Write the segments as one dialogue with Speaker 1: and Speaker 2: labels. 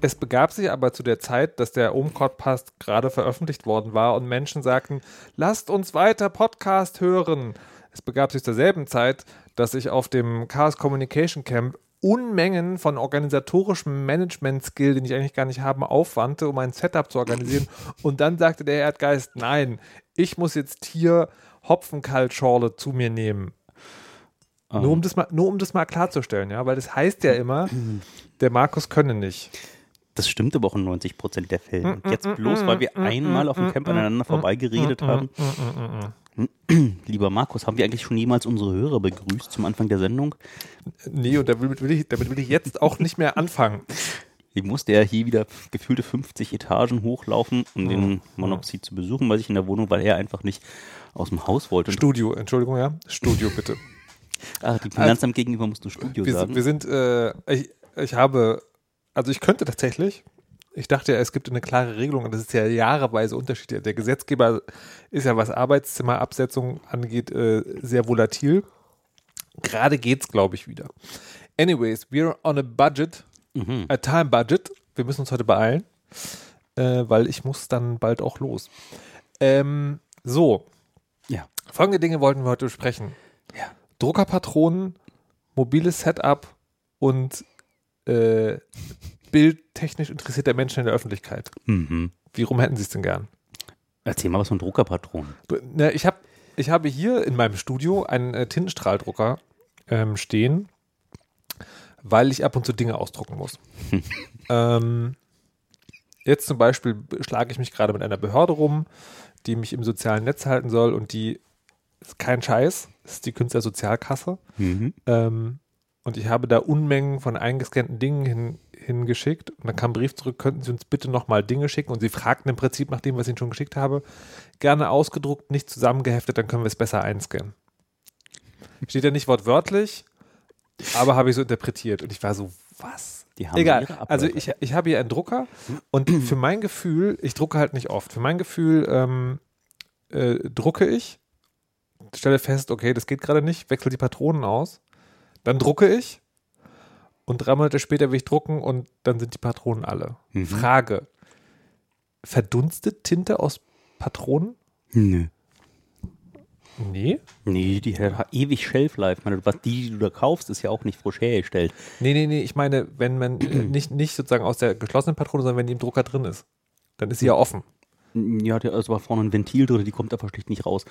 Speaker 1: Es begab sich aber zu der Zeit, dass der Ohmcodcast gerade veröffentlicht worden war und Menschen sagten, lasst uns weiter Podcast hören. Es begab sich zur selben Zeit, dass ich auf dem Chaos Communication Camp Unmengen von organisatorischem Management-Skill, den ich eigentlich gar nicht habe, aufwandte, um ein Setup zu organisieren. Und dann sagte der Erdgeist, nein, ich muss jetzt hier Hopfenkaltschorle zu mir nehmen. Nur, um das mal, nur um das mal klarzustellen, ja, weil das heißt ja immer, der Markus könne nicht.
Speaker 2: Das stimmt aber auch in 90 Prozent der Fälle. Und jetzt bloß, weil wir einmal auf dem Camp aneinander vorbeigeredet haben. Lieber Markus, haben wir eigentlich schon jemals unsere Hörer begrüßt zum Anfang der Sendung?
Speaker 1: Nee, und damit will ich, damit will ich jetzt auch nicht mehr anfangen.
Speaker 2: Ich musste ja hier wieder gefühlte 50 Etagen hochlaufen, um den Monoxid zu besuchen bei sich in der Wohnung, weil er einfach nicht aus dem Haus wollte.
Speaker 1: Studio, Entschuldigung, ja. Studio, bitte.
Speaker 2: Ah, die Finanzamt gegenüber musst du Studio
Speaker 1: Wir,
Speaker 2: sagen.
Speaker 1: wir sind, äh, ich, ich habe, also ich könnte tatsächlich, ich dachte ja, es gibt eine klare Regelung und das ist ja jahreweise Unterschied. Der Gesetzgeber ist ja, was Arbeitszimmerabsetzung angeht, äh, sehr volatil. Gerade geht's, glaube ich, wieder. Anyways, we're on a budget, a time budget. Wir müssen uns heute beeilen, äh, weil ich muss dann bald auch los. Ähm, so,
Speaker 2: ja.
Speaker 1: folgende Dinge wollten wir heute besprechen.
Speaker 2: Ja.
Speaker 1: Druckerpatronen, mobiles Setup und äh, bildtechnisch interessierter Menschen in der Öffentlichkeit.
Speaker 2: Mhm.
Speaker 1: Wie rum hätten Sie es denn gern?
Speaker 2: Erzähl mal was von Druckerpatronen.
Speaker 1: Ne, ich, hab, ich habe hier in meinem Studio einen äh, Tintenstrahldrucker ähm, stehen, weil ich ab und zu Dinge ausdrucken muss. ähm, jetzt zum Beispiel schlage ich mich gerade mit einer Behörde rum, die mich im sozialen Netz halten soll und die ist kein Scheiß, ist die Künstlersozialkasse.
Speaker 2: Mhm.
Speaker 1: Ähm, und ich habe da Unmengen von eingescannten Dingen hin, hingeschickt. Und dann kam ein Brief zurück, könnten Sie uns bitte nochmal Dinge schicken? Und sie fragten im Prinzip nach dem, was ich Ihnen schon geschickt habe, gerne ausgedruckt, nicht zusammengeheftet, dann können wir es besser einscannen. Steht ja nicht wortwörtlich, aber habe ich so interpretiert. Und ich war so, was?
Speaker 2: Die haben
Speaker 1: Egal. Also ich, ich habe hier einen Drucker und für mein Gefühl, ich drucke halt nicht oft. Für mein Gefühl ähm, äh, drucke ich, stelle fest, okay, das geht gerade nicht, wechsle die Patronen aus, dann drucke ich und drei Monate später will ich drucken und dann sind die Patronen alle.
Speaker 2: Mhm.
Speaker 1: Frage: Verdunstet Tinte aus Patronen?
Speaker 2: Nö.
Speaker 1: Nee.
Speaker 2: Nee, die hat ewig Shelf-Life. Meine, Was die, die du da kaufst, ist ja auch nicht frisch hergestellt.
Speaker 1: Nee, nee, nee, ich meine, wenn man äh, nicht, nicht sozusagen aus der geschlossenen Patrone, sondern wenn die im Drucker drin ist, dann ist sie ja offen.
Speaker 2: Ja, da ist aber vorne ein Ventil drin, die kommt einfach schlicht nicht raus.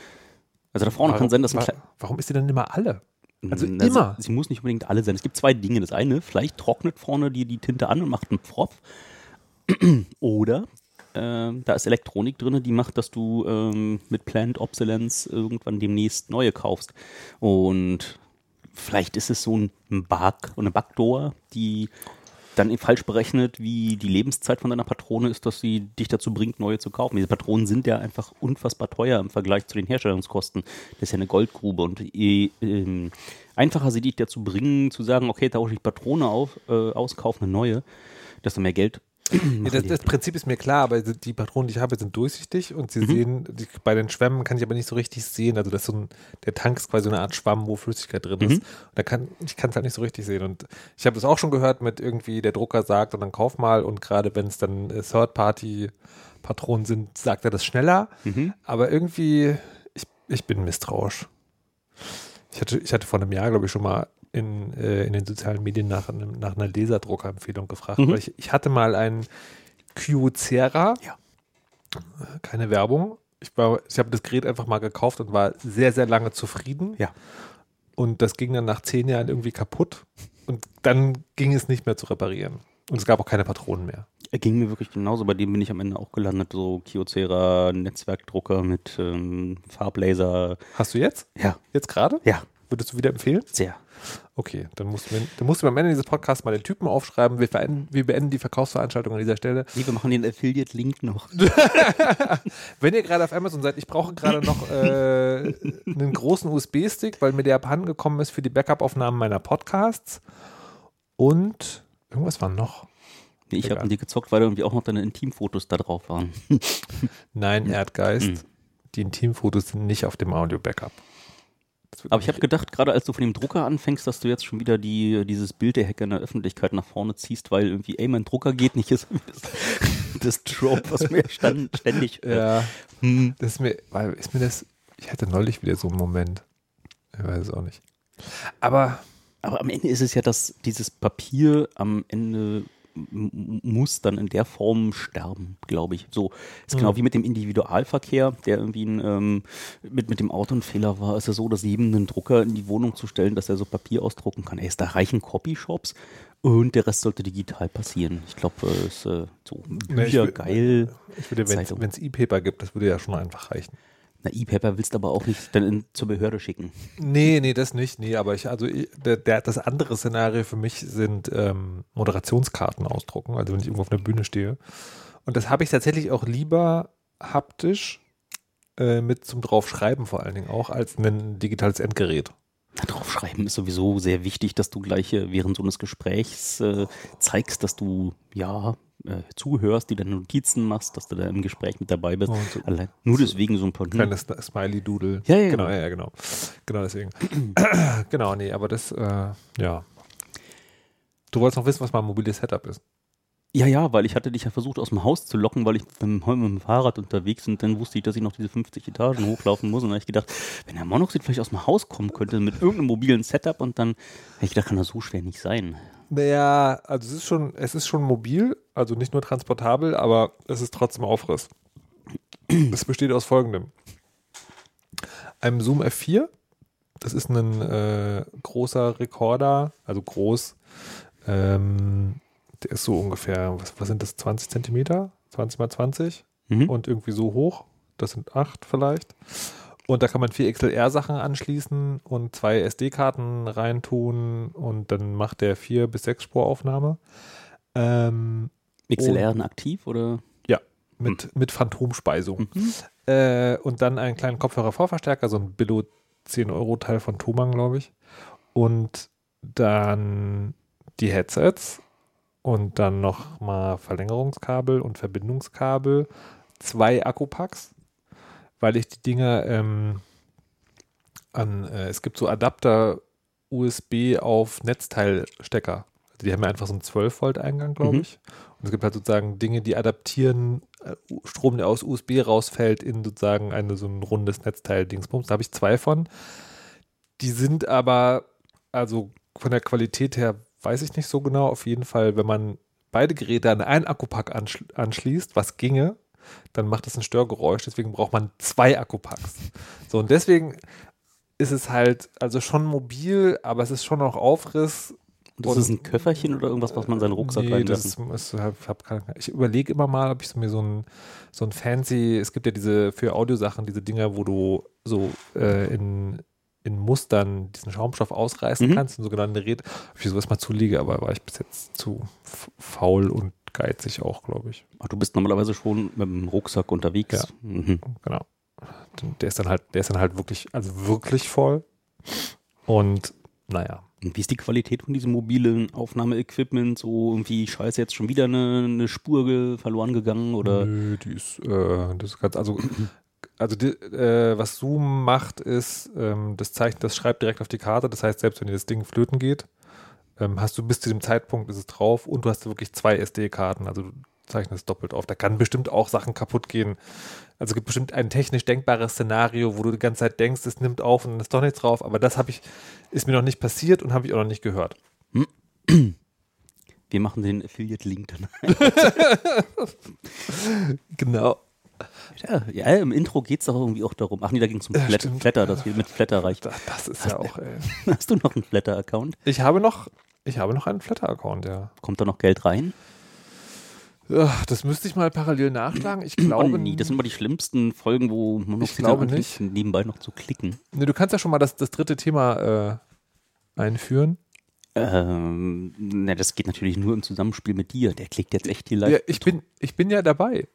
Speaker 2: Also da vorne kann sein, dass ein
Speaker 1: wa- warum ist die dann immer alle? Also
Speaker 2: Na,
Speaker 1: immer.
Speaker 2: Sie, sie muss nicht unbedingt alle sein. Es gibt zwei Dinge. Das eine, vielleicht trocknet vorne die, die Tinte an und macht einen Pfropf. Oder ähm, da ist Elektronik drin, die macht, dass du ähm, mit Planned Obsolence irgendwann demnächst neue kaufst. Und vielleicht ist es so ein Bug, eine Backdoor, die dann falsch berechnet, wie die Lebenszeit von deiner Patrone ist, dass sie dich dazu bringt, neue zu kaufen. Diese Patronen sind ja einfach unfassbar teuer im Vergleich zu den Herstellungskosten. Das ist ja eine Goldgrube und je ähm, einfacher sie dich dazu bringen, zu sagen, okay, tausche ich Patrone auf, äh, aus, kaufe eine neue, desto mehr Geld.
Speaker 1: Ja, das, das Prinzip ist mir klar, aber die Patronen, die ich habe, sind durchsichtig und sie sehen, die, bei den Schwämmen kann ich aber nicht so richtig sehen. Also das so ein, der Tank ist quasi eine Art Schwamm, wo Flüssigkeit drin ist. Und da kann, ich kann es halt nicht so richtig sehen. Und ich habe das auch schon gehört mit irgendwie, der Drucker sagt und dann kauf mal und gerade wenn es dann äh, Third-Party-Patronen sind, sagt er das schneller. Aber irgendwie, ich, ich bin misstrauisch. Ich hatte, ich hatte vor einem Jahr, glaube ich, schon mal in, äh, in den sozialen Medien nach, nach einer Laserdruckerempfehlung gefragt.
Speaker 2: Mhm.
Speaker 1: Weil ich, ich hatte mal einen Kyocera.
Speaker 2: Ja.
Speaker 1: Keine Werbung. Ich, war- ich habe das Gerät einfach mal gekauft und war sehr, sehr lange zufrieden.
Speaker 2: Ja.
Speaker 1: Und das ging dann nach zehn Jahren irgendwie kaputt. Und dann ging es nicht mehr zu reparieren. Und es gab auch keine Patronen mehr.
Speaker 2: Er ging mir wirklich genauso, bei dem bin ich am Ende auch gelandet, so Kyocera Netzwerkdrucker mit ähm, Farblaser.
Speaker 1: Hast du jetzt?
Speaker 2: Ja,
Speaker 1: Jetzt gerade?
Speaker 2: ja.
Speaker 1: Würdest du wieder empfehlen?
Speaker 2: Sehr.
Speaker 1: Okay, dann musst, du, dann musst du am Ende dieses Podcasts mal den Typen aufschreiben. Wir, wir beenden die Verkaufsveranstaltung an dieser Stelle.
Speaker 2: Nee, wir machen den Affiliate-Link noch.
Speaker 1: Wenn ihr gerade auf Amazon seid, ich brauche gerade noch äh, einen großen USB-Stick, weil mir der abhanden gekommen ist für die Backup-Aufnahmen meiner Podcasts. Und irgendwas war noch.
Speaker 2: Nee, ich habe mit dir gezockt, weil irgendwie auch noch deine Intimfotos da drauf waren.
Speaker 1: Nein, Erdgeist.
Speaker 2: Mhm.
Speaker 1: Die Intimfotos sind nicht auf dem Audio-Backup.
Speaker 2: Aber ich habe gedacht, gerade als du von dem Drucker anfängst, dass du jetzt schon wieder die, dieses Bild der Hacker in der Öffentlichkeit nach vorne ziehst, weil irgendwie, ey, mein Drucker geht nicht, ist das, das Trope, was mir stand, ständig. äh,
Speaker 1: Ja,
Speaker 2: hm.
Speaker 1: das ist mir, weil ist mir das, ich hatte neulich wieder so einen Moment. Ich weiß es auch nicht. Aber
Speaker 2: Aber am Ende ist es ja, dass dieses Papier am Ende muss dann in der Form sterben, glaube ich. So ist genau wie mit dem Individualverkehr, der irgendwie ein, ähm, mit, mit dem Auto ein Fehler war. Ist ja so, dass jedem einen Drucker in die Wohnung zu stellen, dass er so Papier ausdrucken kann. Ey, ist da reichen Copyshops und der Rest sollte digital passieren. Ich glaube, äh, ist äh, so
Speaker 1: ich
Speaker 2: Bücher
Speaker 1: will-
Speaker 2: geil.
Speaker 1: ich würde, wenn es E-Paper gibt, das würde ja schon einfach reichen.
Speaker 2: Na, E-Paper willst du aber auch nicht dann in, zur Behörde schicken.
Speaker 1: Nee, nee, das nicht. Nee, aber ich, also ich, der, der, das andere Szenario für mich sind ähm, Moderationskarten ausdrucken, also wenn ich irgendwo auf einer Bühne stehe. Und das habe ich tatsächlich auch lieber haptisch äh, mit zum Draufschreiben vor allen Dingen auch, als ein digitales Endgerät.
Speaker 2: Na, Draufschreiben ist sowieso sehr wichtig, dass du gleich äh, während so eines Gesprächs äh, zeigst, dass du ja äh, zuhörst, die deine Notizen machst, dass du da im Gespräch mit dabei bist.
Speaker 1: Und so-
Speaker 2: Allein, nur deswegen so ein paar.
Speaker 1: Kleines Smiley-Doodle.
Speaker 2: Ja, ja,
Speaker 1: genau, ja, ja, genau. Genau deswegen. genau, nee, aber das, äh, ja. Du wolltest noch wissen, was mein mobiles Setup ist.
Speaker 2: Ja, ja, weil ich hatte dich ja versucht aus dem Haus zu locken, weil ich mit dem, mit dem Fahrrad unterwegs bin. Dann wusste ich, dass ich noch diese 50 Etagen hochlaufen muss. Und dann habe ich gedacht, wenn der Monoxid vielleicht aus dem Haus kommen könnte mit irgendeinem mobilen Setup und dann habe ich gedacht, kann das so schwer nicht sein.
Speaker 1: Naja, also es ist schon, es ist schon mobil, also nicht nur transportabel, aber es ist trotzdem Aufriss. Es besteht aus folgendem. Einem Zoom F4, das ist ein äh, großer Rekorder, also groß, ähm, der ist so ungefähr, was, was sind das, 20 Zentimeter? 20 mal 20
Speaker 2: Mhm.
Speaker 1: und irgendwie so hoch. Das sind acht vielleicht. Und da kann man vier XLR-Sachen anschließen und zwei SD-Karten reintun und dann macht der vier bis sechs Spuraufnahme. Ähm,
Speaker 2: XLR aktiv oder?
Speaker 1: mit, mit Phantomspeisung.
Speaker 2: Mhm.
Speaker 1: Äh, und dann einen kleinen Kopfhörer-Vorverstärker, so ein Billo 10-Euro-Teil von Thomann, glaube ich. Und dann die Headsets und dann noch mal Verlängerungskabel und Verbindungskabel, zwei Akkupacks, weil ich die Dinger ähm, an, äh, es gibt so Adapter USB auf Netzteilstecker. Also die haben ja einfach so einen 12-Volt-Eingang, glaube
Speaker 2: Mhm.
Speaker 1: ich. Und es gibt halt sozusagen Dinge, die adaptieren äh, Strom, der aus USB rausfällt, in sozusagen eine, so ein rundes Netzteil-Dingsbums. Da habe ich zwei von. Die sind aber, also von der Qualität her, weiß ich nicht so genau. Auf jeden Fall, wenn man beide Geräte an einen Akkupack anschl anschließt, was ginge, dann macht das ein Störgeräusch. Deswegen braucht man zwei Akkupacks. So, und deswegen ist es halt, also schon mobil, aber es ist schon auch Aufriss.
Speaker 2: Das
Speaker 1: Und-
Speaker 2: ist ein Köfferchen oder irgendwas, was man in seinen Rucksack
Speaker 1: nee,
Speaker 2: reinlassen?
Speaker 1: das ist, hab, hab keine, ich überlege immer mal, ob ich mir so ein, so ein fancy, es gibt ja diese für Audiosachen, diese Dinger, wo du so äh, in, in Mustern diesen Schaumstoff ausreißen
Speaker 2: Mhm.
Speaker 1: kannst, ein sogenannte Räd, ob ich sowas mal zulege, aber war ich bis jetzt zu faul und geizig auch, glaube ich.
Speaker 2: Ach, du bist normalerweise schon mit dem Rucksack unterwegs.
Speaker 1: Ja.
Speaker 2: Mhm.
Speaker 1: Genau. Der ist dann halt, der ist dann halt wirklich, also wirklich voll. Und naja.
Speaker 2: Und wie ist die Qualität von diesem mobilen Aufnahmeequipment? So irgendwie, scheiße, jetzt schon wieder eine, eine Spur ge verloren gegangen oder?
Speaker 1: Nö, die ist, äh, das ist ganz, also, also die, äh, was Zoom macht, ist, ähm, das zeichnet, das schreibt direkt auf die Karte. Das heißt, selbst wenn dir das Ding flöten geht, ähm, hast du bis zu dem Zeitpunkt ist es drauf und du hast wirklich zwei SD-Karten. Also du zeichnest doppelt auf. Da kann bestimmt auch Sachen kaputt gehen. Also es gibt bestimmt ein technisch denkbares Szenario, wo du die ganze Zeit denkst, es nimmt auf und dann ist doch nichts drauf. Aber das habe ich, ist mir noch nicht passiert und habe ich auch noch nicht gehört.
Speaker 2: Wir machen den Affiliate-Link dann.
Speaker 1: Genau.
Speaker 2: Ja, ja, im Intro geht es doch irgendwie auch darum. Ach nee, da ging es um
Speaker 1: Ja,
Speaker 2: Flat
Speaker 1: stimmt.
Speaker 2: Flatter, dass wir mit Flatter reicht.
Speaker 1: Das, das ist ja auch, ey.
Speaker 2: Hast du noch einen Flatter-Account?
Speaker 1: Ich habe noch, ich habe noch einen Flatter-Account, ja.
Speaker 2: Kommt da noch Geld rein?
Speaker 1: Ach, das müsste ich mal parallel nachschlagen. Ich
Speaker 2: Oh
Speaker 1: glaube
Speaker 2: nee, das sind immer die schlimmsten Folgen, wo man noch
Speaker 1: Ich glaube nicht.
Speaker 2: nebenbei noch zu klicken.
Speaker 1: Nee, du kannst ja schon mal das, das dritte Thema äh, einführen.
Speaker 2: Ähm, na, das geht natürlich nur im Zusammenspiel mit dir. Der klickt jetzt echt hier live.
Speaker 1: Ja, ich, bin, ich bin ja dabei.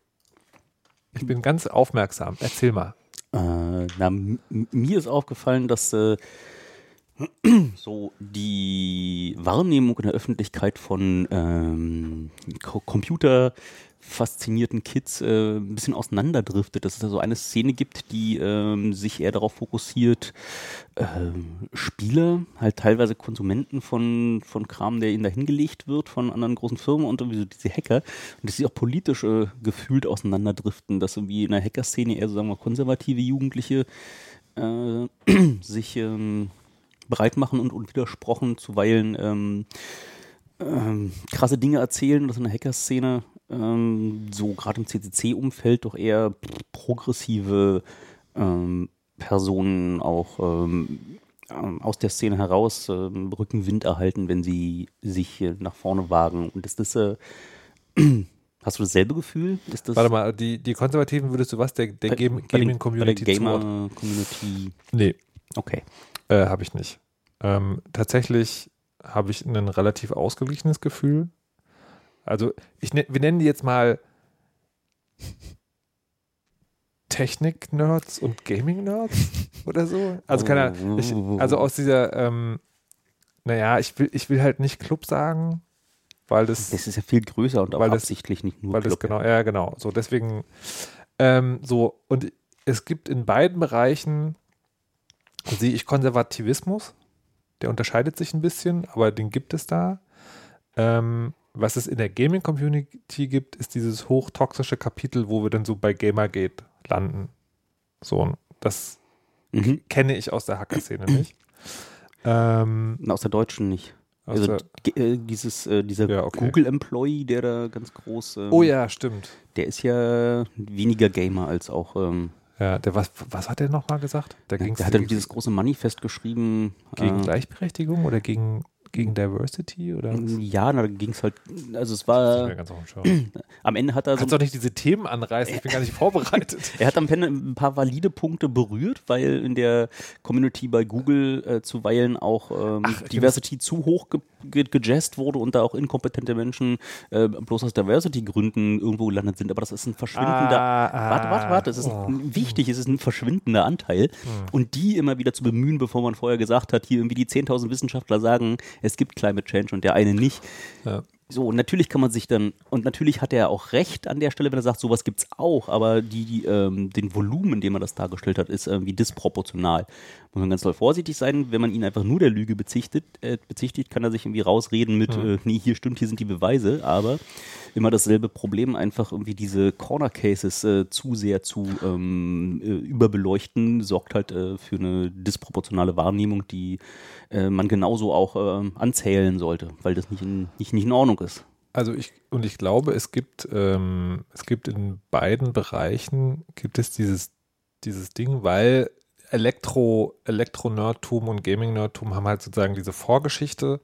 Speaker 1: Ich bin ganz aufmerksam. Erzähl mal.
Speaker 2: Äh, na, mir ist aufgefallen, dass äh, so die Wahrnehmung in der Öffentlichkeit von ähm, Co Computer faszinierten Kids äh, ein bisschen auseinanderdriftet, dass es da so eine Szene gibt, die ähm, sich eher darauf fokussiert, ähm, Spieler, halt teilweise Konsumenten von, von Kram, der ihnen da hingelegt wird von anderen großen Firmen und irgendwie so diese Hacker und dass sie auch politisch äh, gefühlt auseinanderdriften, dass irgendwie in der Hacker-Szene eher so sagen wir konservative Jugendliche äh, sich ähm, bereit machen und unwidersprochen zuweilen ähm, ähm, krasse Dinge erzählen, dass in der Hacker-Szene ähm, so gerade im CCC-Umfeld doch eher progressive ähm, Personen auch ähm, ähm, aus der Szene heraus ähm, Rückenwind erhalten, wenn sie sich äh, nach vorne wagen. Und ist das, äh, hast du dasselbe Gefühl? Ist das
Speaker 1: Warte mal, die, die Konservativen würdest du was der, der Gaming-Community?
Speaker 2: Gamer-Community.
Speaker 1: Nee,
Speaker 2: Okay.
Speaker 1: äh, habe ich nicht. Ähm, tatsächlich habe ich ein relativ ausgeglichenes Gefühl. Also, ich, ne, wir nennen die jetzt mal Technik-Nerds und Gaming-Nerds oder so. Also, keine Ahnung. Ich, also aus dieser, ähm, naja, ich will, ich will halt nicht Club sagen, weil das,
Speaker 2: Das ist ja viel größer und auch
Speaker 1: Weil das-
Speaker 2: absichtlich nicht nur
Speaker 1: weil das
Speaker 2: Club.
Speaker 1: genau, ja, genau. So, deswegen, ähm, so, und es gibt in beiden Bereichen, sehe ich Konservativismus, der unterscheidet sich ein bisschen, aber den gibt es da. Ähm, was es in der Gaming-Community gibt, ist dieses hochtoxische Kapitel, wo wir dann so bei Gamergate landen. So, das
Speaker 2: Mhm.
Speaker 1: kenne ich aus der Hacker-Szene nicht. Ähm,
Speaker 2: Aus der deutschen nicht. Also
Speaker 1: der,
Speaker 2: äh, dieses, äh, dieser
Speaker 1: Ja, okay.
Speaker 2: Google-Employee, der da ganz groß, ähm,
Speaker 1: oh ja, stimmt.
Speaker 2: der ist ja weniger Gamer als auch, ähm,
Speaker 1: Ja, der, was, was hat der nochmal gesagt? Da
Speaker 2: der,
Speaker 1: ging's
Speaker 2: der hat dann dieses große Manifest geschrieben.
Speaker 1: Gegen
Speaker 2: äh,
Speaker 1: Gleichberechtigung oder gegen, gegen Diversity? Oder?
Speaker 2: Ja, da ging es halt, also es
Speaker 1: Ich
Speaker 2: war,
Speaker 1: ganz
Speaker 2: am Ende hat er so,
Speaker 1: Kannst doch nicht diese Themen anreißen, ich bin gar nicht vorbereitet.
Speaker 2: er hat am Ende ein paar valide Punkte berührt, weil in der Community bei Google äh, zuweilen auch ähm,
Speaker 1: Ach,
Speaker 2: Diversity zu hoch ge ge gejazzt wurde und da auch inkompetente Menschen äh, bloß aus Diversity-Gründen irgendwo gelandet sind. Aber das ist ein verschwindender
Speaker 1: Ah,
Speaker 2: Warte, warte, warte, es ist
Speaker 1: oh.
Speaker 2: ein, wichtig, es ist ein verschwindender Anteil. Und die immer wieder zu bemühen, bevor man vorher gesagt hat, hier irgendwie die 10.000 Wissenschaftler sagen, es gibt Climate Change und der eine nicht.
Speaker 1: Ja.
Speaker 2: So, natürlich kann man sich dann, und natürlich hat er auch recht an der Stelle, wenn er sagt, sowas gibt's auch, aber die, ähm, den Volumen, dem er das dargestellt hat, ist irgendwie disproportional. Muss man ganz doll vorsichtig sein, wenn man ihn einfach nur der Lüge bezichtet, äh, bezichtigt, kann er sich irgendwie rausreden mit, äh, nee, hier stimmt, hier sind die Beweise, aber immer dasselbe Problem, einfach irgendwie diese Corner Cases äh, zu sehr zu ähm, äh, überbeleuchten, sorgt halt äh, für eine disproportionale Wahrnehmung, die äh, man genauso auch ähm, anzählen sollte, weil das nicht in, nicht, nicht in Ordnung ist.
Speaker 1: Also ich, und ich glaube, es gibt, ähm, es gibt in beiden Bereichen, gibt es dieses, dieses Ding, weil Elektro, Elektro-Nerdtum und Gaming-Nerdtum haben halt sozusagen diese Vorgeschichte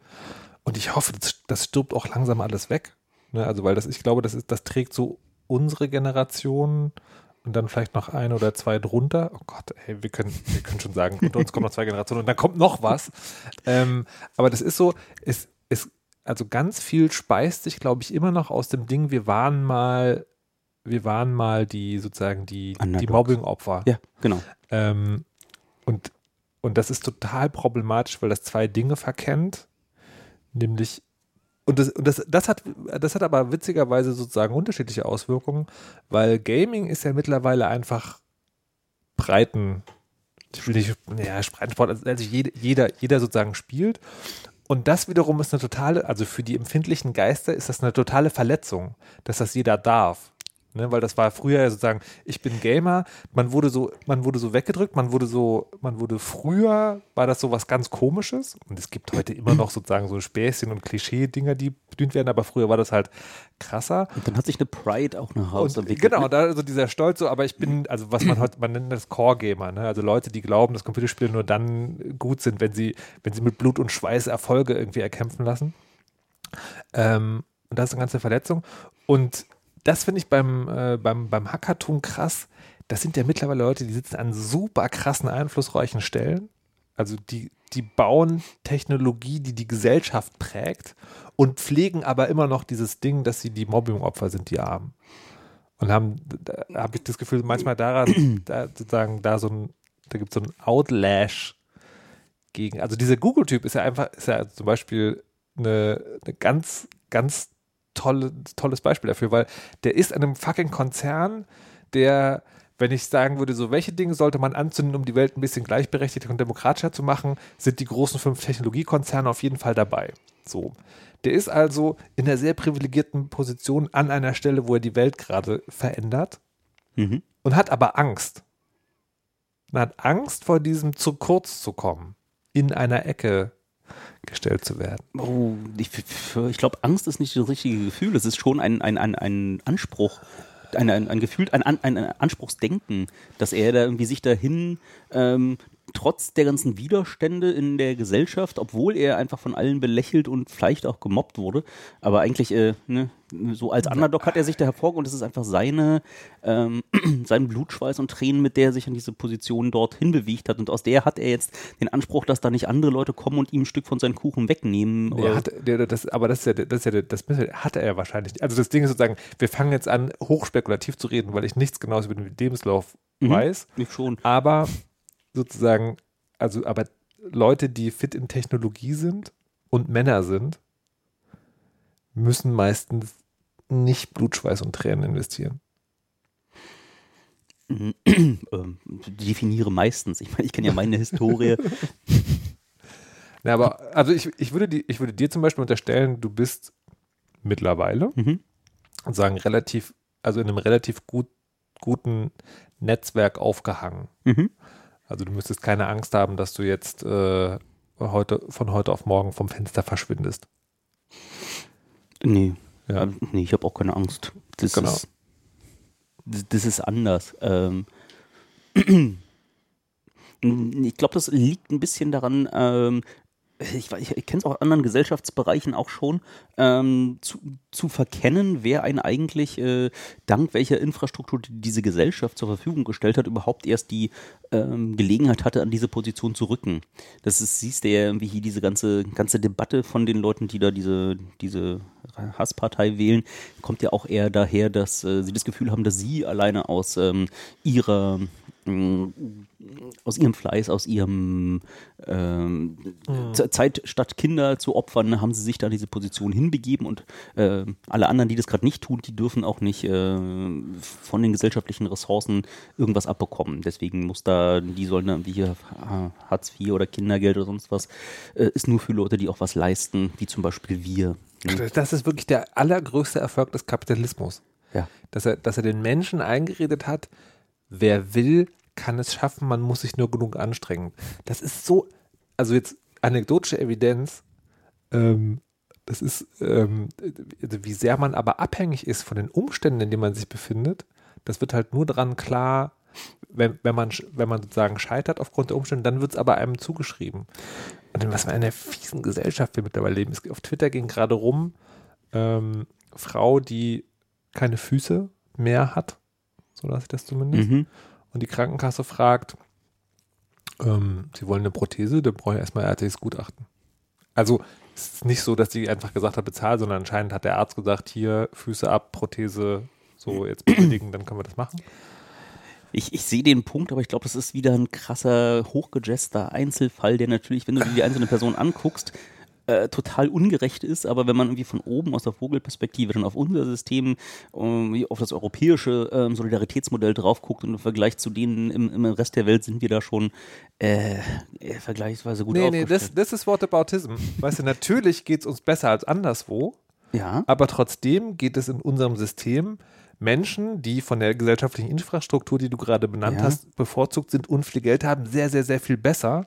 Speaker 1: und ich hoffe, das, das stirbt auch langsam alles weg. Ne? Also weil das, ich glaube, das ist, das trägt so unsere Generation und dann vielleicht noch ein oder zwei drunter. Oh Gott, hey, wir können, wir können schon sagen, unter uns kommen noch zwei Generationen und dann kommt noch was. Ähm, aber das ist so, es, also ganz viel speist sich, glaube ich, immer noch aus dem Ding, wir waren mal, wir waren mal die sozusagen die, die. Mobbing-Opfer.
Speaker 2: Ja, genau.
Speaker 1: Ähm, und, und das ist total problematisch, weil das zwei Dinge verkennt, nämlich und das, und das, das, hat, das hat aber witzigerweise sozusagen unterschiedliche Auswirkungen, weil Gaming ist ja mittlerweile einfach breiten, ich will nicht, ja, Breitensport, also also jeder, jeder sozusagen spielt. Und das wiederum ist eine totale, also für die empfindlichen Geister ist das eine totale Verletzung, dass das jeder darf. Ne, weil das war früher ja sozusagen, ich bin Gamer, man wurde so, man wurde so weggedrückt, man wurde so, man wurde früher, war das so was ganz komisches und es gibt heute immer noch sozusagen so Späßchen und Klischee-Dinger, die bedient werden, aber früher war das halt krasser.
Speaker 2: Und dann hat sich eine Pride auch nach Hause
Speaker 1: Und,
Speaker 2: entwickelt.
Speaker 1: genau,
Speaker 2: ne?
Speaker 1: da also dieser Stolz so, aber ich bin, also was man heute, man nennt das Core-Gamer, ne? Also Leute, die glauben, dass Computerspiele nur dann gut sind, wenn sie, wenn sie mit Blut und Schweiß Erfolge irgendwie erkämpfen lassen. Ähm, und das ist eine ganze Verletzung. Und das finde ich beim, äh, beim, beim Hackathon krass. Das sind ja mittlerweile Leute, die sitzen an super krassen, einflussreichen Stellen. Also die, die bauen Technologie, die die Gesellschaft prägt und pflegen aber immer noch dieses Ding, dass sie die Mobbing-Opfer sind, die Armen. Und haben, da habe ich das Gefühl, manchmal daran, da sozusagen, da so ein, da gibt es so ein Outlash gegen. Also dieser Google-Typ ist ja einfach, ist ja zum Beispiel eine, eine ganz, ganz tolle, tolles Beispiel dafür, weil der ist an einem fucking Konzern, der, wenn ich sagen würde, so welche Dinge sollte man anzünden, um die Welt ein bisschen gleichberechtigter und demokratischer zu machen, sind die großen fünf Technologiekonzerne auf jeden Fall dabei. So. Der ist also in einer sehr privilegierten Position an einer Stelle, wo er die Welt gerade verändert
Speaker 2: Mhm.
Speaker 1: und hat aber Angst. Und hat Angst vor diesem zu kurz zu kommen, in einer Ecke gestellt zu werden.
Speaker 2: Oh, ich, ich glaube, Angst ist nicht das richtige Gefühl. Es ist schon ein, ein, ein, ein Anspruch, ein, ein, ein Gefühl, ein, ein, ein Anspruchsdenken, dass er da irgendwie sich dahin, ähm, trotz der ganzen Widerstände in der Gesellschaft, obwohl er einfach von allen belächelt und vielleicht auch gemobbt wurde, aber eigentlich äh, ne, so als Underdog hat er sich da hervorgehoben und es ist einfach seine, ähm, sein Blutschweiß und Tränen, mit der er sich an diese Position dorthin bewegt hat und aus der hat er jetzt den Anspruch, dass da nicht andere Leute kommen und ihm ein Stück von seinem Kuchen wegnehmen.
Speaker 1: Der hat, der, das, aber das ist ja, das ist ja das hatte er wahrscheinlich. nicht. Also das Ding ist sozusagen, wir fangen jetzt an, hochspekulativ zu reden, weil ich nichts Genaues über den Lebenslauf
Speaker 2: Mhm.
Speaker 1: weiß.
Speaker 2: ich schon.
Speaker 1: Aber sozusagen, also aber Leute, die fit in Technologie sind und Männer sind, müssen meistens nicht Blutschweiß und Tränen investieren.
Speaker 2: ähm, definiere meistens. Ich meine, ich kenne ja meine Historie.
Speaker 1: Na, aber also ich, ich, würde die, ich würde dir zum Beispiel unterstellen, du bist mittlerweile
Speaker 2: Mhm.
Speaker 1: und sagen relativ, also in einem relativ gut, guten Netzwerk aufgehangen.
Speaker 2: Mhm.
Speaker 1: Also du müsstest keine Angst haben, dass du jetzt äh, heute von heute auf morgen vom Fenster verschwindest.
Speaker 2: Nee,
Speaker 1: Ja.
Speaker 2: Ähm, nee, ich habe auch keine Angst. Das
Speaker 1: Genau.
Speaker 2: ist das, das ist anders. Ähm, ich glaube, das liegt ein bisschen daran, ähm, ich, ich kenne es auch in anderen Gesellschaftsbereichen auch schon, ähm, zu, zu verkennen, wer einen eigentlich äh, dank welcher Infrastruktur die diese Gesellschaft zur Verfügung gestellt hat, überhaupt erst die ähm, Gelegenheit hatte, an diese Position zu rücken. Das ist, siehst du ja irgendwie hier diese ganze, ganze Debatte von den Leuten, die da diese, diese Hasspartei wählen, kommt ja auch eher daher, dass äh, sie das Gefühl haben, dass sie alleine aus ähm, ihrer aus ihrem Fleiß, aus ihrem ähm, Z- Zeit statt Kinder zu opfern, haben sie sich da diese Position hinbegeben und äh, alle anderen, die das gerade nicht tun, die dürfen auch nicht äh, von den gesellschaftlichen Ressourcen irgendwas abbekommen. Deswegen muss da, die sollen dann wie hier Hartz IV oder Kindergeld oder sonst was, äh, ist nur für Leute, die auch was leisten, wie zum Beispiel wir. ne?
Speaker 1: Das ist wirklich der allergrößte Erfolg des Kapitalismus.
Speaker 2: Ja.
Speaker 1: Dass er, dass er den Menschen eingeredet hat, wer will, kann es schaffen, man muss sich nur genug anstrengen. Das ist so, also jetzt anekdotische Evidenz, ähm, das ist, ähm, wie sehr man aber abhängig ist von den Umständen, in denen man sich befindet, das wird halt nur dran klar, wenn, wenn, man, wenn man sozusagen scheitert aufgrund der Umstände, dann wird es aber einem zugeschrieben. Und in was für einer fiesen Gesellschaft wir mittlerweile leben. Es, auf Twitter ging gerade rum, ähm, Frau, die keine Füße mehr hat, so lasse ich das zumindest,
Speaker 2: Mhm.
Speaker 1: und die Krankenkasse fragt, ähm, sie wollen eine Prothese, dann brauche ich erstmal ärztliches Gutachten. Also es ist nicht so, dass sie einfach gesagt hat, bezahl, sondern anscheinend hat der Arzt gesagt, hier Füße ab, Prothese, so jetzt bestätigen, dann können wir das machen.
Speaker 2: Ich, ich sehe den Punkt, aber ich glaube, das ist wieder ein krasser, hochgejester Einzelfall, der natürlich, wenn du dir die einzelne Person anguckst, äh, total ungerecht ist, aber wenn man irgendwie von oben aus der Vogelperspektive dann auf unser System, ähm, auf das europäische ähm, Solidaritätsmodell drauf guckt und im Vergleich zu denen im, im Rest der Welt sind wir da schon äh, äh, vergleichsweise gut
Speaker 1: nee, nee, das,
Speaker 2: aufgestellt.
Speaker 1: das ist Whataboutism. Weißt du, natürlich geht es uns besser als anderswo,
Speaker 2: ja,
Speaker 1: aber trotzdem geht es in unserem System Menschen, die von der gesellschaftlichen Infrastruktur, die du gerade benannt
Speaker 2: Ja.
Speaker 1: hast, bevorzugt sind und viel Geld haben, sehr, sehr, sehr viel besser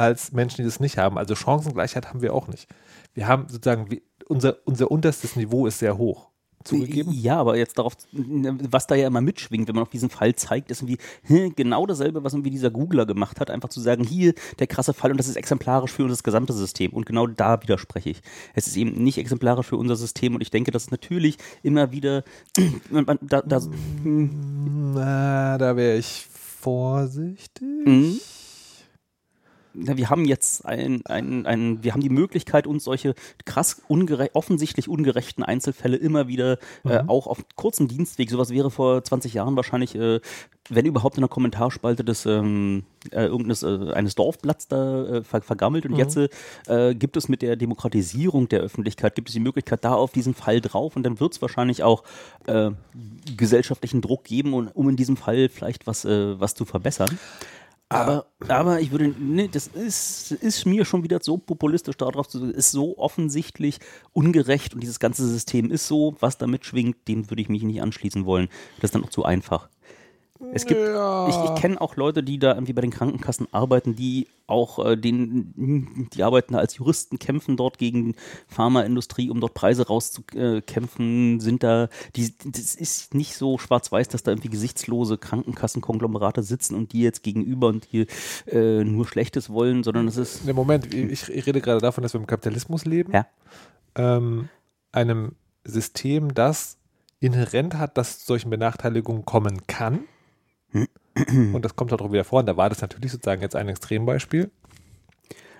Speaker 1: als Menschen, die das nicht haben. Also Chancengleichheit haben wir auch nicht. Wir haben sozusagen, unser, unser unterstes Niveau ist sehr hoch. zugegeben.
Speaker 2: Ja, aber jetzt darauf, was da ja immer mitschwingt, wenn man auf diesen Fall zeigt, ist irgendwie genau dasselbe, was irgendwie dieser Googler gemacht hat, einfach zu sagen, hier der krasse Fall und das ist exemplarisch für das gesamte System. Und genau da widerspreche ich. Es ist eben nicht exemplarisch für unser System und ich denke, dass es natürlich immer wieder, da, da,
Speaker 1: Na, da wäre ich vorsichtig.
Speaker 2: Mhm. Na, wir haben jetzt ein, ein, ein, wir haben die Möglichkeit, uns solche krass ungere offensichtlich ungerechten Einzelfälle immer wieder äh, auch auf kurzem Dienstweg, sowas wäre vor 20 Jahren wahrscheinlich, äh, wenn überhaupt in der Kommentarspalte des ähm, äh, irgendeines äh, eines Dorfblatts da äh, ver vergammelt. Und jetzt äh, gibt es mit der Demokratisierung der Öffentlichkeit gibt es die Möglichkeit da auf diesen Fall drauf. Und dann wird es wahrscheinlich auch äh, gesellschaftlichen Druck geben, um, um in diesem Fall vielleicht was äh, was zu verbessern. Aber, aber ich würde, ne, das ist, ist mir schon wieder so populistisch darauf zu ist so offensichtlich ungerecht und dieses ganze System ist so, was damit schwingt, dem würde ich mich nicht anschließen wollen. Das ist dann auch zu einfach. Es gibt,
Speaker 1: Ja.
Speaker 2: ich, ich kenne auch Leute, die da irgendwie bei den Krankenkassen arbeiten, die auch äh, den, die arbeiten da als Juristen, kämpfen dort gegen Pharmaindustrie, um dort Preise rauszukämpfen, sind da, die, das ist nicht so schwarz-weiß, dass da irgendwie gesichtslose Krankenkassenkonglomerate sitzen und die jetzt gegenüber und die äh, nur Schlechtes wollen, sondern es ist,
Speaker 1: Ne, Moment, ich, ich rede gerade davon, dass wir im Kapitalismus leben.
Speaker 2: ja,
Speaker 1: Ähm, einem System, das inhärent hat, dass solchen Benachteiligungen kommen kann. Und das kommt halt auch wieder vor. Und da war das natürlich sozusagen jetzt ein Extrembeispiel.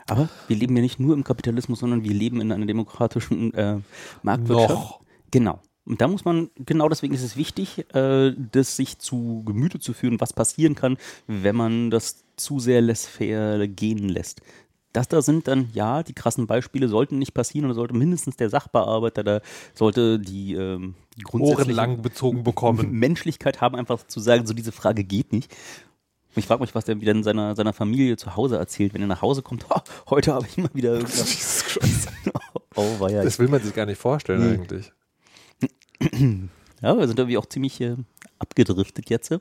Speaker 2: aber wir leben ja nicht nur im Kapitalismus, sondern wir leben in einer demokratischen äh, Marktwirtschaft.
Speaker 1: Noch.
Speaker 2: Genau. Und da muss man, genau deswegen ist es wichtig, äh, das sich zu Gemüte zu führen, was passieren kann, wenn man das zu sehr laissez-faire gehen lässt. Das da sind dann, ja, die krassen Beispiele sollten nicht passieren und sollte mindestens der Sachbearbeiter, da sollte die, ähm, die grundsätzliche
Speaker 1: bezogen bekommen.
Speaker 2: Menschlichkeit haben, einfach zu sagen, so diese Frage geht nicht. Ich frage mich, was der wieder in seiner, seiner Familie zu Hause erzählt, wenn er nach Hause kommt. "Ha, heute habe ich mal wieder.
Speaker 1: Jesus Christ.
Speaker 2: oh, war ja.
Speaker 1: Das will man sich gar nicht vorstellen
Speaker 2: Nee.
Speaker 1: eigentlich.
Speaker 2: Ja, wir sind irgendwie auch ziemlich äh, abgedriftet jetzt.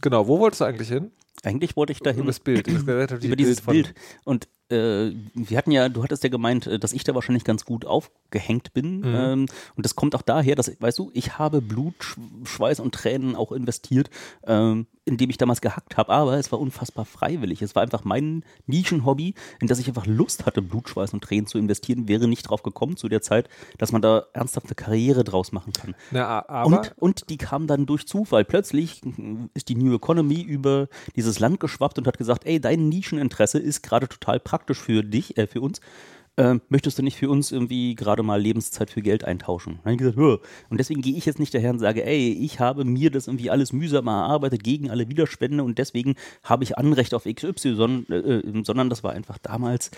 Speaker 1: Genau, wo wolltest du eigentlich hin?
Speaker 2: Eigentlich wollte ich dahin
Speaker 1: Über das Bild. Das
Speaker 2: über dieses Bild. Und äh, wir hatten ja, du hattest ja gemeint, äh, dass ich da wahrscheinlich ganz gut aufgehängt bin. Ähm, und das kommt auch daher, dass, weißt du, ich habe Blut, Sch Schweiß und Tränen auch investiert, ähm, indem ich damals gehackt habe. Aber es war unfassbar freiwillig. Es war einfach mein Nischenhobby, in das ich einfach Lust hatte, Blut, Schweiß und Tränen zu investieren. Wäre nicht drauf gekommen zu der Zeit, dass man da ernsthaft eine Karriere draus machen kann.
Speaker 1: Na, aber
Speaker 2: Und, und die kam dann durch Zufall. Plötzlich mm, ist die New Economy über dieses Land geschwappt und hat gesagt, ey, dein Nischeninteresse ist gerade total praktisch für dich, äh, für uns. Ähm, möchtest du nicht für uns irgendwie gerade mal Lebenszeit für Geld eintauschen? Ich gesagt, und deswegen gehe ich jetzt nicht daher und sage, ey, ich habe mir das irgendwie alles mühsam erarbeitet gegen alle Widerspände und deswegen habe ich Anrecht auf XY, sondern, äh, sondern das war einfach damals